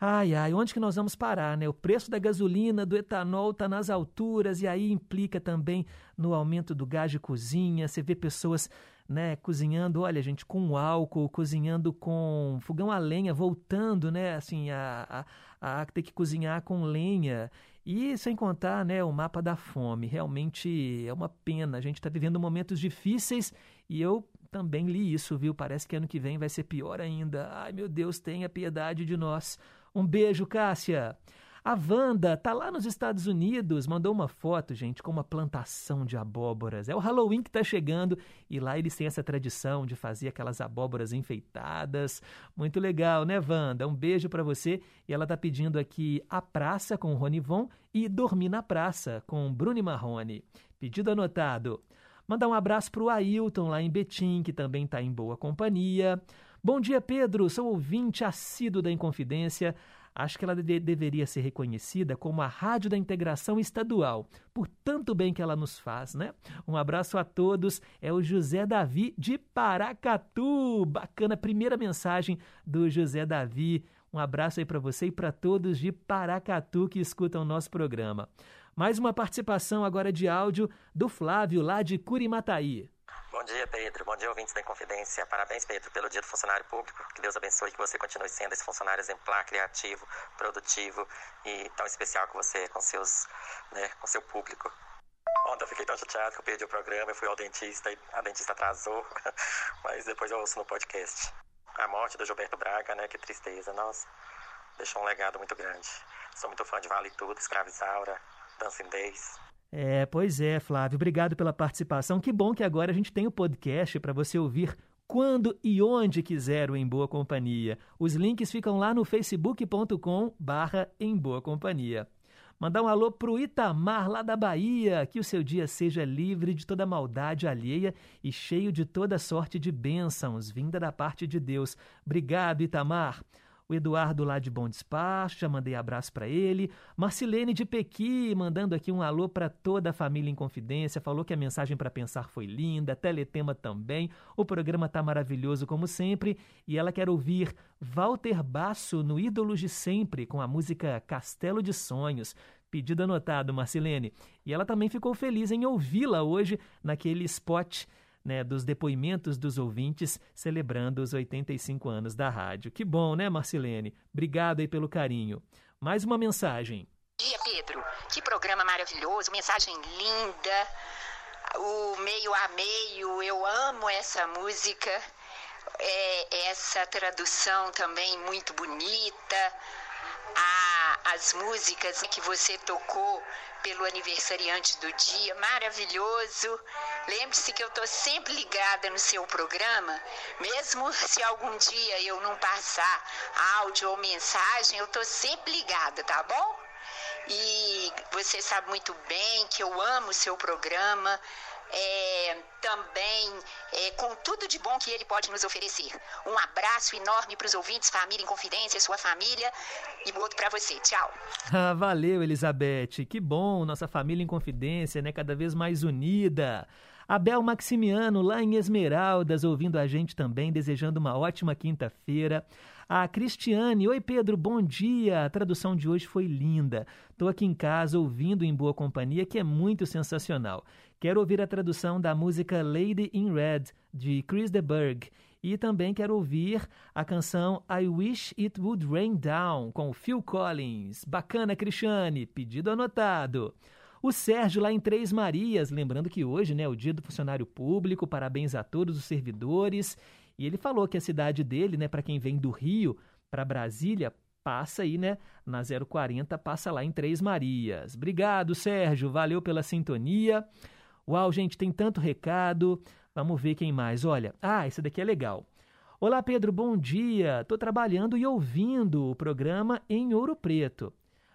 Ai, ai, onde que nós vamos parar, né? O preço da gasolina, do etanol está nas alturas e aí implica também no aumento do gás de cozinha. Você vê pessoas né, cozinhando, olha, gente, com álcool, cozinhando com fogão a lenha, voltando, né, assim, a, a, a ter que cozinhar com lenha. E sem contar, né, o mapa da fome. Realmente é uma pena. A gente está vivendo momentos difíceis e eu também li isso, viu? Parece que ano que vem vai ser pior ainda. Ai, meu Deus, tenha piedade de nós. Um beijo, Cássia. A Wanda tá lá nos Estados Unidos, mandou uma foto, gente, com uma plantação de abóboras. É o Halloween que tá chegando e lá eles têm essa tradição de fazer aquelas abóboras enfeitadas. Muito legal, né, Wanda? Um beijo para você. E ela tá pedindo aqui A Praça com Ronivon e Dormir na Praça com Bruni Marrone. Pedido anotado. Mandar um abraço para o Ailton lá em Betim, que também está em boa companhia. Bom dia, Pedro. Sou ouvinte assíduo da Inconfidência. Acho que ela de deveria ser reconhecida como a Rádio da Integração Estadual, por tanto bem que ela nos faz, né? Um abraço a todos. É o José Davi de Paracatu. Bacana, primeira mensagem do José Davi. Um abraço aí para você e para todos de Paracatu que escutam o nosso programa. Mais uma participação agora de áudio do Flávio, lá de Curimataí. Bom dia, Pedro. Bom dia, ouvintes da Inconfidência. Parabéns, Pedro, pelo Dia do Funcionário Público. Que Deus abençoe que você continue sendo esse funcionário exemplar, criativo, produtivo e tão especial que você é com seus, né, com seu público. Ontem eu fiquei tão chateado que eu perdi o programa, eu fui ao dentista e a dentista atrasou, mas depois eu ouço no podcast. A morte do Gilberto Braga, né, que tristeza, nossa, deixou um legado muito grande. Sou muito fã de Vale Tudo, Escravizaura, Dancing Days. É, pois é, Flávio. Obrigado pela participação. Que bom que agora a gente tem o podcast para você ouvir quando e onde quiser o Em Boa Companhia. Os links ficam lá no facebook.com barra Em Boa Companhia. Mandar um alô pro Itamar, lá da Bahia. Que o seu dia seja livre de toda maldade alheia e cheio de toda sorte de bênçãos, vinda da parte de Deus. Obrigado, Itamar. Eduardo lá de Bom Despacho, já mandei abraço para ele. Marcilene de Pequi, mandando aqui um alô para toda a família em confidência. Falou que a mensagem para pensar foi linda, teletema também. O programa tá maravilhoso como sempre. E ela quer ouvir Walter Basso no Ídolos de Sempre, com a música Castelo de Sonhos. Pedido anotado, Marcilene. E ela também ficou feliz em ouvi-la hoje naquele spot né, dos depoimentos dos ouvintes celebrando os 85 anos da rádio. Que bom, né, Marcilene? Obrigado aí pelo carinho. Mais uma mensagem. Bom dia, Pedro. Que programa maravilhoso, mensagem linda. O meio a meio, eu amo essa música. É, essa tradução também muito bonita. A, as músicas que você tocou pelo aniversariante do dia, maravilhoso. Lembre-se que eu estou sempre ligada no seu programa, mesmo se algum dia eu não passar áudio ou mensagem, eu estou sempre ligada, tá bom? E você sabe muito bem que eu amo o seu programa. É, também é, com tudo de bom que ele pode nos oferecer. Um abraço enorme para os ouvintes, família em confidência, sua família e outro para você. Tchau. Ah, valeu, Elizabeth. Que bom, nossa família em confidência, né? Cada vez mais unida. Abel Maximiano, lá em Esmeraldas, ouvindo a gente também, desejando uma ótima quinta-feira. A Cristiane, oi Pedro, bom dia. A tradução de hoje foi linda. Estou aqui em casa ouvindo em boa companhia, que é muito sensacional. Quero ouvir a tradução da música Lady in Red, de Chris de Burgh. E também quero ouvir a canção I Wish It Would Rain Down, com Phil Collins. Bacana, Cristiane. Pedido anotado. O Sérgio lá em Três Marias, lembrando que hoje né, é o dia do funcionário público, parabéns a todos os servidores. E ele falou que a cidade dele, né, para quem vem do Rio para Brasília, passa aí, né, na 040, passa lá em Três Marias. Obrigado, Sérgio, valeu pela sintonia. Uau, gente, tem tanto recado. Vamos ver quem mais. Olha, ah, esse daqui é legal. Olá, Pedro, bom dia. Estou trabalhando e ouvindo o programa em Ouro Preto.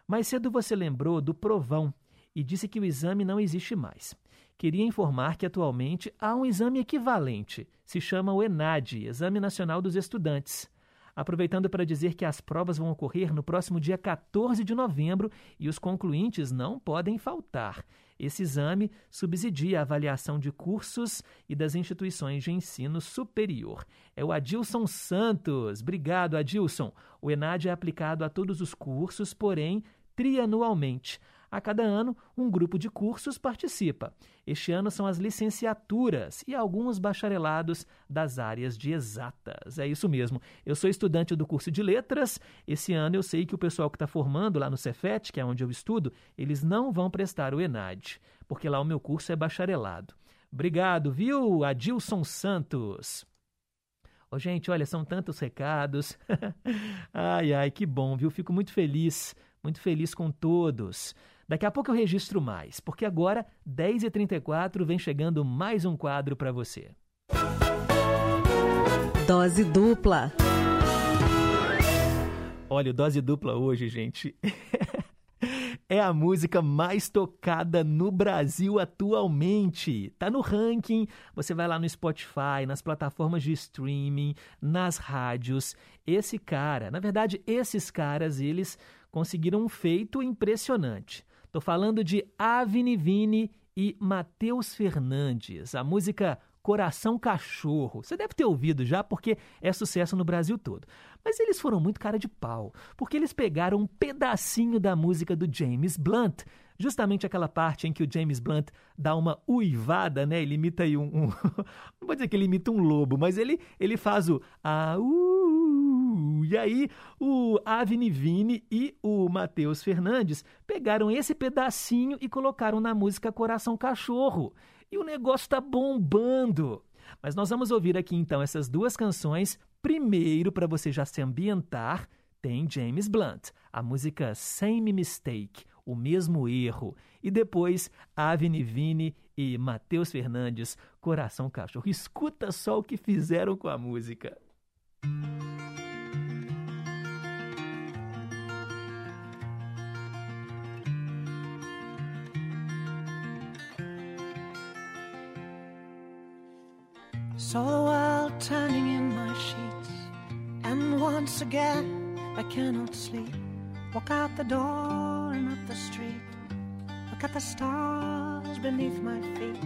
Mais cedo você lembrou do Provão e disse que o exame não existe mais. Queria informar que atualmente há um exame equivalente, se chama o ENAD, Exame Nacional dos Estudantes. Aproveitando para dizer que as provas vão ocorrer no próximo dia 14 de novembro e os concluintes não podem faltar. Esse exame subsidia a avaliação de cursos e das instituições de ensino superior. É o Adilson Santos. Obrigado, Adilson. O ENAD é aplicado a todos os cursos, porém trianualmente. A cada ano, um grupo de cursos participa. Este ano são as licenciaturas e alguns bacharelados das áreas de exatas. É isso mesmo. Eu sou estudante do curso de letras. Esse ano eu sei que o pessoal que está formando lá no Cefet, que é onde eu estudo, eles não vão prestar o ENAD, porque lá o meu curso é bacharelado. Obrigado, viu, Adilson Santos? Oh, gente, olha, são tantos recados. ai, ai, que bom, viu? Fico muito feliz, muito feliz com todos. Daqui a pouco eu registro mais, porque agora, 10h34, vem chegando mais um quadro para você. Dose dupla. Olha, o Dose Dupla hoje, gente, é a música mais tocada no Brasil atualmente. Tá no ranking. Você vai lá no Spotify, nas plataformas de streaming, nas rádios. Esse cara, na verdade, esses caras, eles conseguiram um feito impressionante. Tô falando de Avni Vini e Matheus Fernandes. A música Coração Cachorro. Você deve ter ouvido já porque é sucesso no Brasil todo. Mas eles foram muito cara de pau, porque eles pegaram um pedacinho da música do James Blunt, justamente aquela parte em que o James Blunt dá uma uivada, né? Ele imita aí um, um não vou dizer que ele imita um lobo, mas ele ele faz o ah, uh, e aí o Avni Vini e o Matheus Fernandes pegaram esse pedacinho e colocaram na música Coração Cachorro. E o negócio está bombando. Mas nós vamos ouvir aqui então essas duas canções. Primeiro, para você já se ambientar, tem James Blunt, a música Same Mistake, o mesmo erro. E depois, Avni Vini e Matheus Fernandes, Coração Cachorro. Escuta só o que fizeram com a música. Saw the world turning in my sheets, and once again I cannot sleep. Walk out the door and up the street. Look at the stars beneath my feet.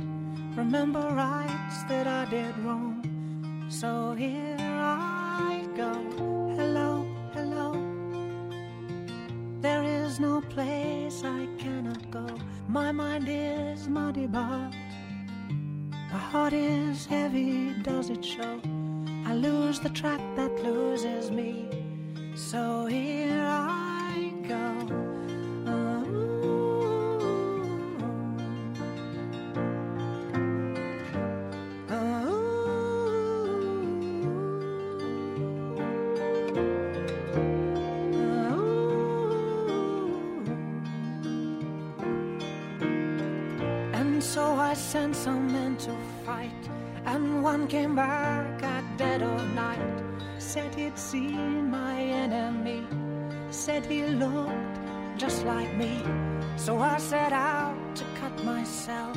Remember rights that I did wrong. So here I go. Hello, hello. There is no place I cannot go. My mind is muddy, but my heart is heavy. Does it show? I lose the track that loses me. So here I so I sent some men to fight, and one came back at dead of night. Said he'd seen my enemy, said he looked just like me. So I set out to cut myself,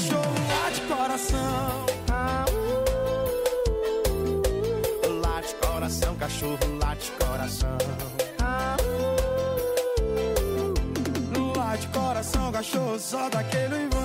Cachorro, lá de coração. Ah. Lá de coração, cachorro, lá de coração. Lá de coração, cachorro, só daquele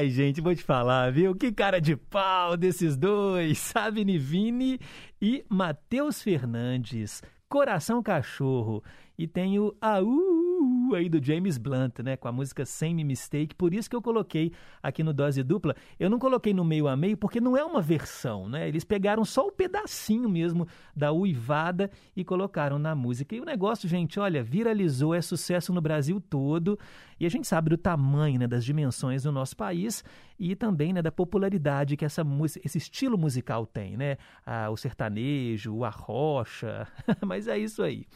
Ai, gente, vou te falar, viu? Que cara de pau desses dois, sabe, Nivini e Matheus Fernandes. Coração Cachorro. E tem o Aí do James Blunt, né? Com a música Same Mistake. Por isso que eu coloquei aqui no Dose Dupla. Eu não coloquei no meio a meio porque não é uma versão, né? Eles pegaram só o pedacinho mesmo da uivada e colocaram na música. E o negócio, gente, olha, viralizou, é sucesso no Brasil todo. E a gente sabe do tamanho, né, das dimensões do nosso país e também né, da popularidade que essa esse estilo musical tem, né? Ah, o sertanejo, o arrocha, mas é isso aí.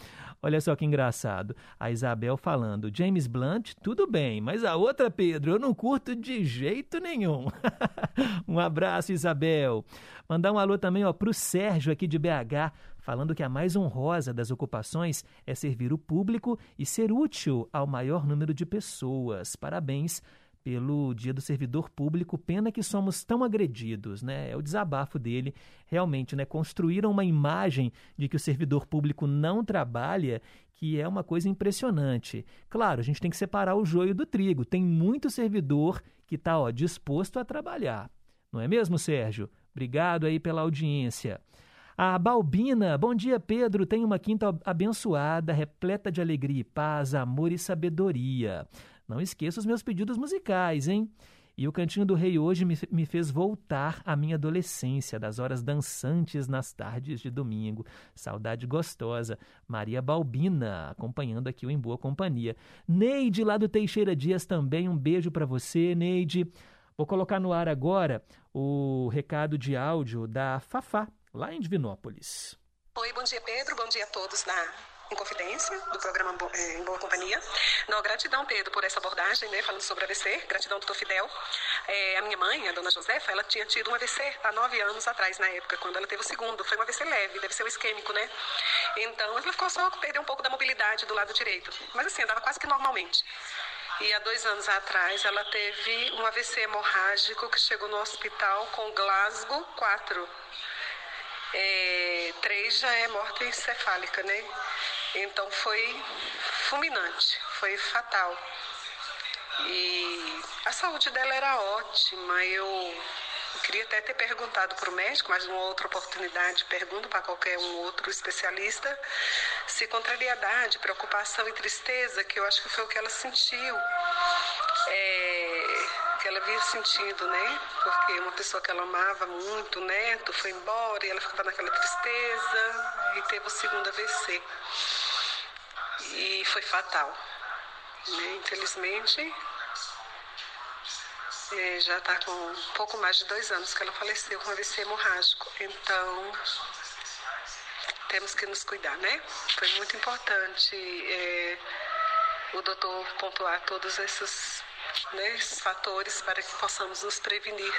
Olha só que engraçado. A Isabel falando, James Blunt, tudo bem, mas a outra, Pedro, eu não curto de jeito nenhum. um abraço, Isabel. Mandar um alô também ó, o Sérgio aqui de BH, falando que a mais honrosa das ocupações é servir o público e ser útil ao maior número de pessoas. Parabéns pelo Dia do Servidor Público. Pena que somos tão agredidos, né? É o desabafo dele. Realmente, né? Construíram uma imagem de que o servidor público não trabalha, que é uma coisa impressionante. Claro, a gente tem que separar o joio do trigo. Tem muito servidor que está disposto a trabalhar. Não é mesmo, Sérgio? Obrigado aí pela audiência. A Balbina, bom dia Pedro, tenho uma quinta abençoada, repleta de alegria e paz, amor e sabedoria. Não esqueça os meus pedidos musicais, hein? E o Cantinho do Rei hoje me, me fez voltar à minha adolescência, das horas dançantes nas tardes de domingo. Saudade gostosa. Maria Balbina, acompanhando aqui o Em Boa Companhia. Neide, lá do Teixeira Dias, também um beijo para você, Neide. Vou colocar no ar agora o recado de áudio da Fafá, lá em Divinópolis. Oi, bom dia Pedro, bom dia a todos na Inconfidência, do programa eh, Em Boa Companhia. Não, gratidão, Pedro, por essa abordagem, né, falando sobre AVC. Gratidão, doutor Fidel. Eh, a minha mãe, a dona Josefa, ela tinha tido um AVC há nove anos atrás, na época, quando ela teve o segundo. Foi um AVC leve, deve ser o isquêmico, né? Então, ela ficou só perder um pouco da mobilidade do lado direito. Mas assim, andava quase que normalmente. E há dois anos atrás ela teve um AVC hemorrágico que chegou no hospital com Glasgow 4. É, três já é morte encefálica, né? Então foi fulminante, foi fatal. E a saúde dela era ótima. Eu queria até ter perguntado para o médico, mas numa outra oportunidade pergunto para qualquer um outro especialista se contrariedade, preocupação e tristeza, que eu acho que foi o que ela sentiu. Ela vir sentindo, né? Porque uma pessoa que ela amava muito, neto, foi embora e ela ficava naquela tristeza e teve o segundo AVC. E foi fatal. Né? Infelizmente, é, já está com pouco mais de dois anos que ela faleceu com AVC hemorrágico. Então, temos que nos cuidar, né? Foi muito importante é, o doutor pontuar todos esses, né, esses fatores para que possamos nos prevenir.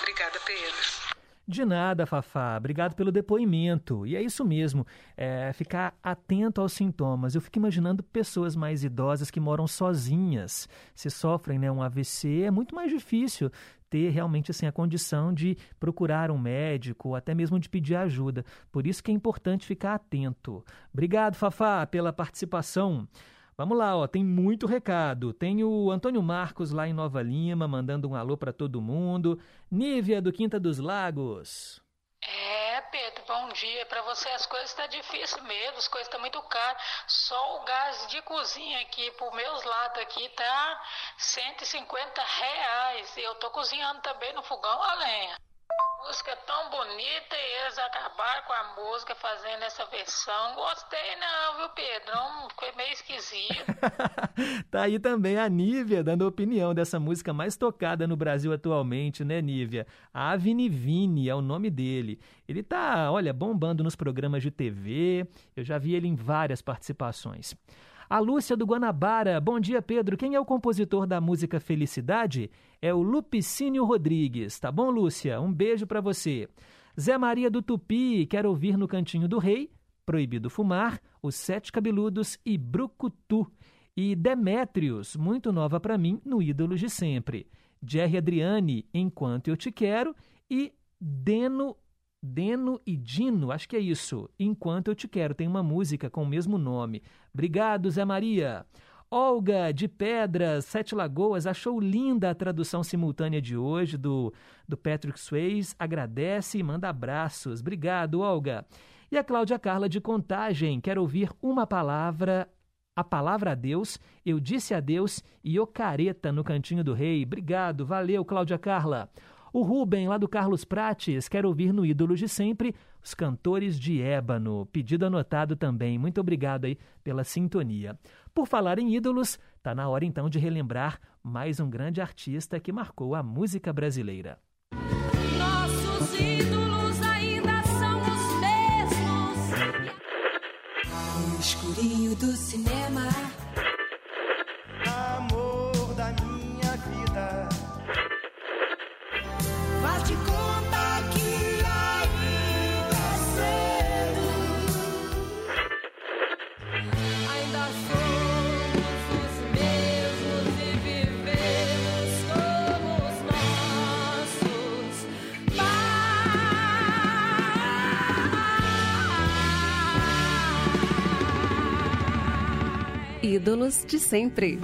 Obrigada, Pedro. De nada, Fafá. Obrigado pelo depoimento. E é isso mesmo, é ficar atento aos sintomas. Eu fico imaginando pessoas mais idosas que moram sozinhas. Se sofrem né, um AVC, é muito mais difícil ter realmente assim, a condição de procurar um médico ou até mesmo de pedir ajuda. Por isso que é importante ficar atento. Obrigado, Fafá, pela participação. Vamos lá, ó, tem muito recado. Tem o Antônio Marcos lá em Nova Lima, mandando um alô para todo mundo. Nívia do Quinta dos Lagos. É, Pedro, bom dia. Para você as coisas estão tá difícil mesmo, as coisas estão muito caras. Só o gás de cozinha aqui, por meus lados aqui, tá 150 reais. Eu tô cozinhando também no fogão a lenha. Música tão bonita e eles acabaram com a música fazendo essa versão. Gostei não, viu, Pedro? Foi meio esquisito. tá aí também a Nívia dando opinião dessa música mais tocada no Brasil atualmente, né, Nívia? Avni Vini é o nome dele. Ele tá, olha, bombando nos programas de TV. Eu já vi ele em várias participações. A Lúcia do Guanabara. Bom dia, Pedro. Quem é o compositor da música Felicidade? É o Lupicínio Rodrigues. Tá bom, Lúcia? Um beijo para você. Zé Maria do Tupi. Quer ouvir no Cantinho do Rei? Proibido Fumar, Os Sete Cabeludos e Brucutu. E Demétrios, muito nova para mim, no Ídolos de Sempre. Jerry Adriane, Enquanto Eu Te Quero. E Deno Deno e Dino, acho que é isso. Enquanto eu te quero, tem uma música com o mesmo nome. Obrigado, Zé Maria. Olga de Pedras, Sete Lagoas, achou linda a tradução simultânea de hoje do, do Patrick Swayze. Agradece e manda abraços. Obrigado, Olga. E a Cláudia Carla de Contagem, quer ouvir uma palavra, a palavra a Deus, eu disse a Deus e o careta no Cantinho do Rei. Obrigado, valeu, Cláudia Carla. O Rubem, lá do Carlos Prates, quer ouvir no Ídolos de Sempre os cantores de ébano. Pedido anotado também. Muito obrigado aí pela sintonia. Por falar em ídolos, tá na hora então de relembrar mais um grande artista que marcou a música brasileira. Nossos ídolos ainda são os mesmos. No escurinho do cinema. Ídolos de sempre.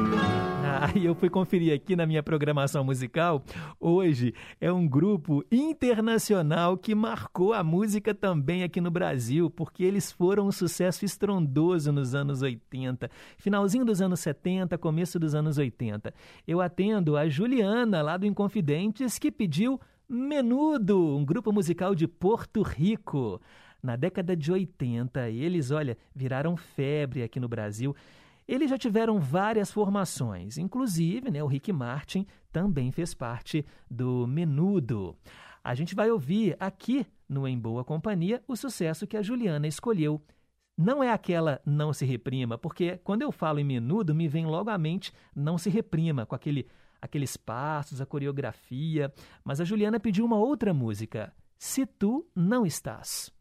Ah, e eu fui conferir aqui na minha programação musical. Hoje é um grupo internacional que marcou a música também aqui no Brasil, porque eles foram um sucesso estrondoso nos anos 80, finalzinho dos anos 70, começo dos anos 80. Eu atendo a Juliana, lá do Inconfidentes, que pediu Menudo, um grupo musical de Porto Rico. Na década de 80, eles, olha, viraram febre aqui no Brasil. Eles já tiveram várias formações, inclusive né, o Rick Martin também fez parte do Menudo. A gente vai ouvir aqui no Em Boa Companhia o sucesso que a Juliana escolheu. Não é aquela Não Se Reprima, porque quando eu falo em Menudo, me vem logo à mente Não Se Reprima, com aquele, aqueles passos, a coreografia. Mas a Juliana pediu uma outra música, Se Tu Não Estás.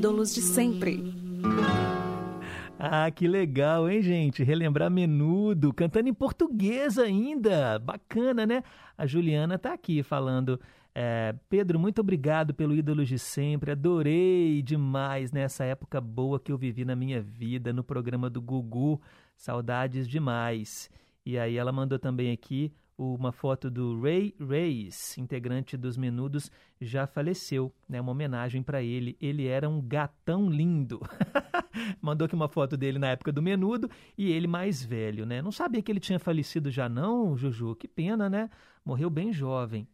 Ídolos de sempre. Ah, que legal, hein, gente? Relembrar menudo, cantando em português ainda. Bacana, né? A Juliana tá aqui falando. é, Pedro, muito obrigado pelo Ídolos de Sempre. Adorei demais nessa época boa que eu vivi na minha vida, no programa do Gugu. Saudades demais. E aí ela mandou também aqui uma foto do Ray Reis, integrante dos Menudos, já faleceu, né? Uma homenagem para ele. Ele era um gatão lindo. Mandou aqui uma foto dele na época do Menudo e ele mais velho, né? Não sabia que ele tinha falecido já não, Juju. Que pena, né? Morreu bem jovem.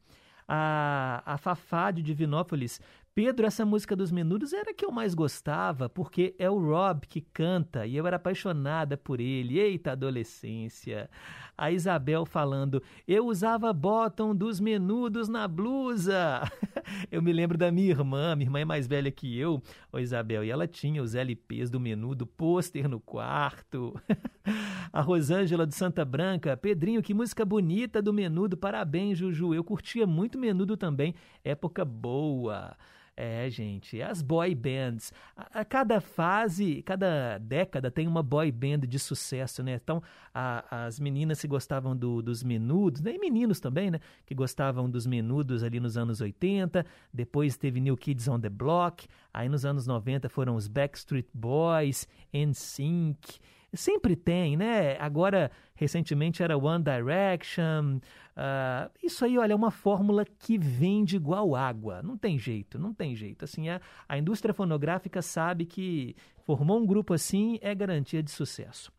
A, a Fafá de Divinópolis. Pedro, essa música dos Menudos era a que eu mais gostava, porque é o Rob que canta e eu era apaixonada por ele. Eita, adolescência! A Isabel falando, eu usava bottom dos Menudos na blusa. eu me lembro da minha irmã, minha irmã é mais velha que eu, ô Isabel, e ela tinha os LPs do Menudo, pôster no quarto. a Rosângela de Santa Branca, Pedrinho, que música bonita do Menudo, parabéns, Juju. Eu curtia muito Menudo também, época boa. É, gente, as boy bands. A, a cada fase, cada década tem uma boy band de sucesso, né? Então, a- as meninas que gostavam do- dos menudos, né? e meninos também, né? Que gostavam dos menudos ali nos anos 80. Depois teve New Kids on the Block. Aí nos anos 90 foram os Backstreet Boys, NSYNC. Sempre tem, né? Agora, recentemente era One Direction. Ah, isso aí, olha, é uma fórmula que vende igual água. Não tem jeito, não tem jeito. Assim, a, a indústria fonográfica sabe que formou um grupo assim é garantia de sucesso.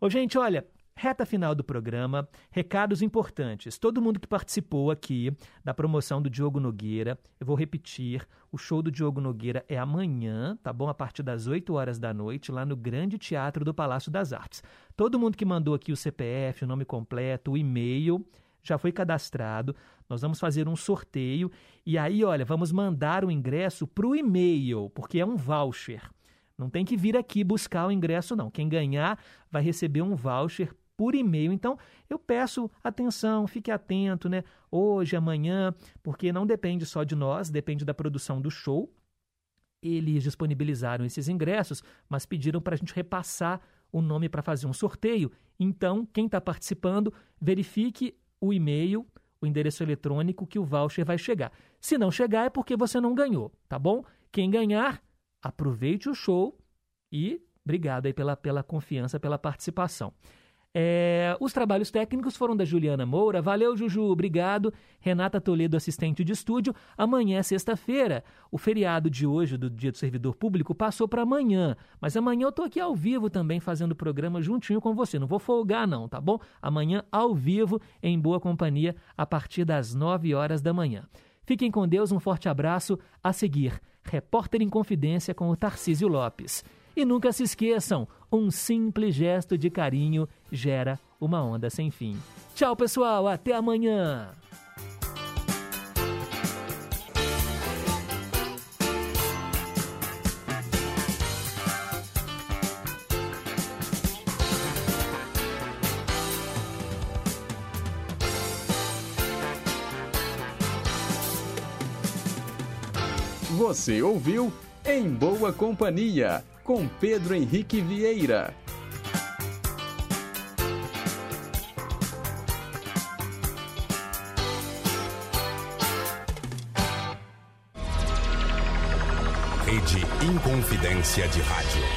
Ô, gente, olha, reta final do programa, recados importantes. Todo mundo que participou aqui da promoção do Diogo Nogueira, eu vou repetir, o show do Diogo Nogueira é amanhã, tá bom? A partir das 8 horas da noite, lá no Grande Teatro do Palácio das Artes. Todo mundo que mandou aqui o CPF, o nome completo, o e-mail, já foi cadastrado. Nós vamos fazer um sorteio e aí, olha, vamos mandar o ingresso para o e-mail, porque é um voucher. Não tem que vir aqui buscar o ingresso, não. Quem ganhar vai receber um voucher por e-mail. Então, eu peço atenção, fique atento, né? Hoje, amanhã, porque não depende só de nós, depende da produção do show. Eles disponibilizaram esses ingressos, mas pediram para a gente repassar o nome para fazer um sorteio. Então, quem está participando, verifique o e-mail, o endereço eletrônico que o voucher vai chegar. Se não chegar, é porque você não ganhou, tá bom? Quem ganhar, aproveite o show e obrigado aí pela, pela confiança, pela participação. É, os trabalhos técnicos foram da Juliana Moura. Valeu, Juju, obrigado. Renata Toledo, assistente de estúdio. Amanhã é sexta-feira. O feriado de hoje, do Dia do Servidor Público, passou para amanhã. Mas amanhã eu estou aqui ao vivo também, fazendo o programa juntinho com você. Não vou folgar, não, tá bom? Amanhã, ao vivo, em boa companhia, a partir das 9 horas da manhã. Fiquem com Deus, um forte abraço. A seguir, Repórter em Confidência com o Tarcísio Lopes. E nunca se esqueçam, um simples gesto de carinho gera uma onda sem fim. Tchau, pessoal, até amanhã! Você ouviu Em Boa Companhia, com Pedro Henrique Vieira. Rede Inconfidência de Rádio.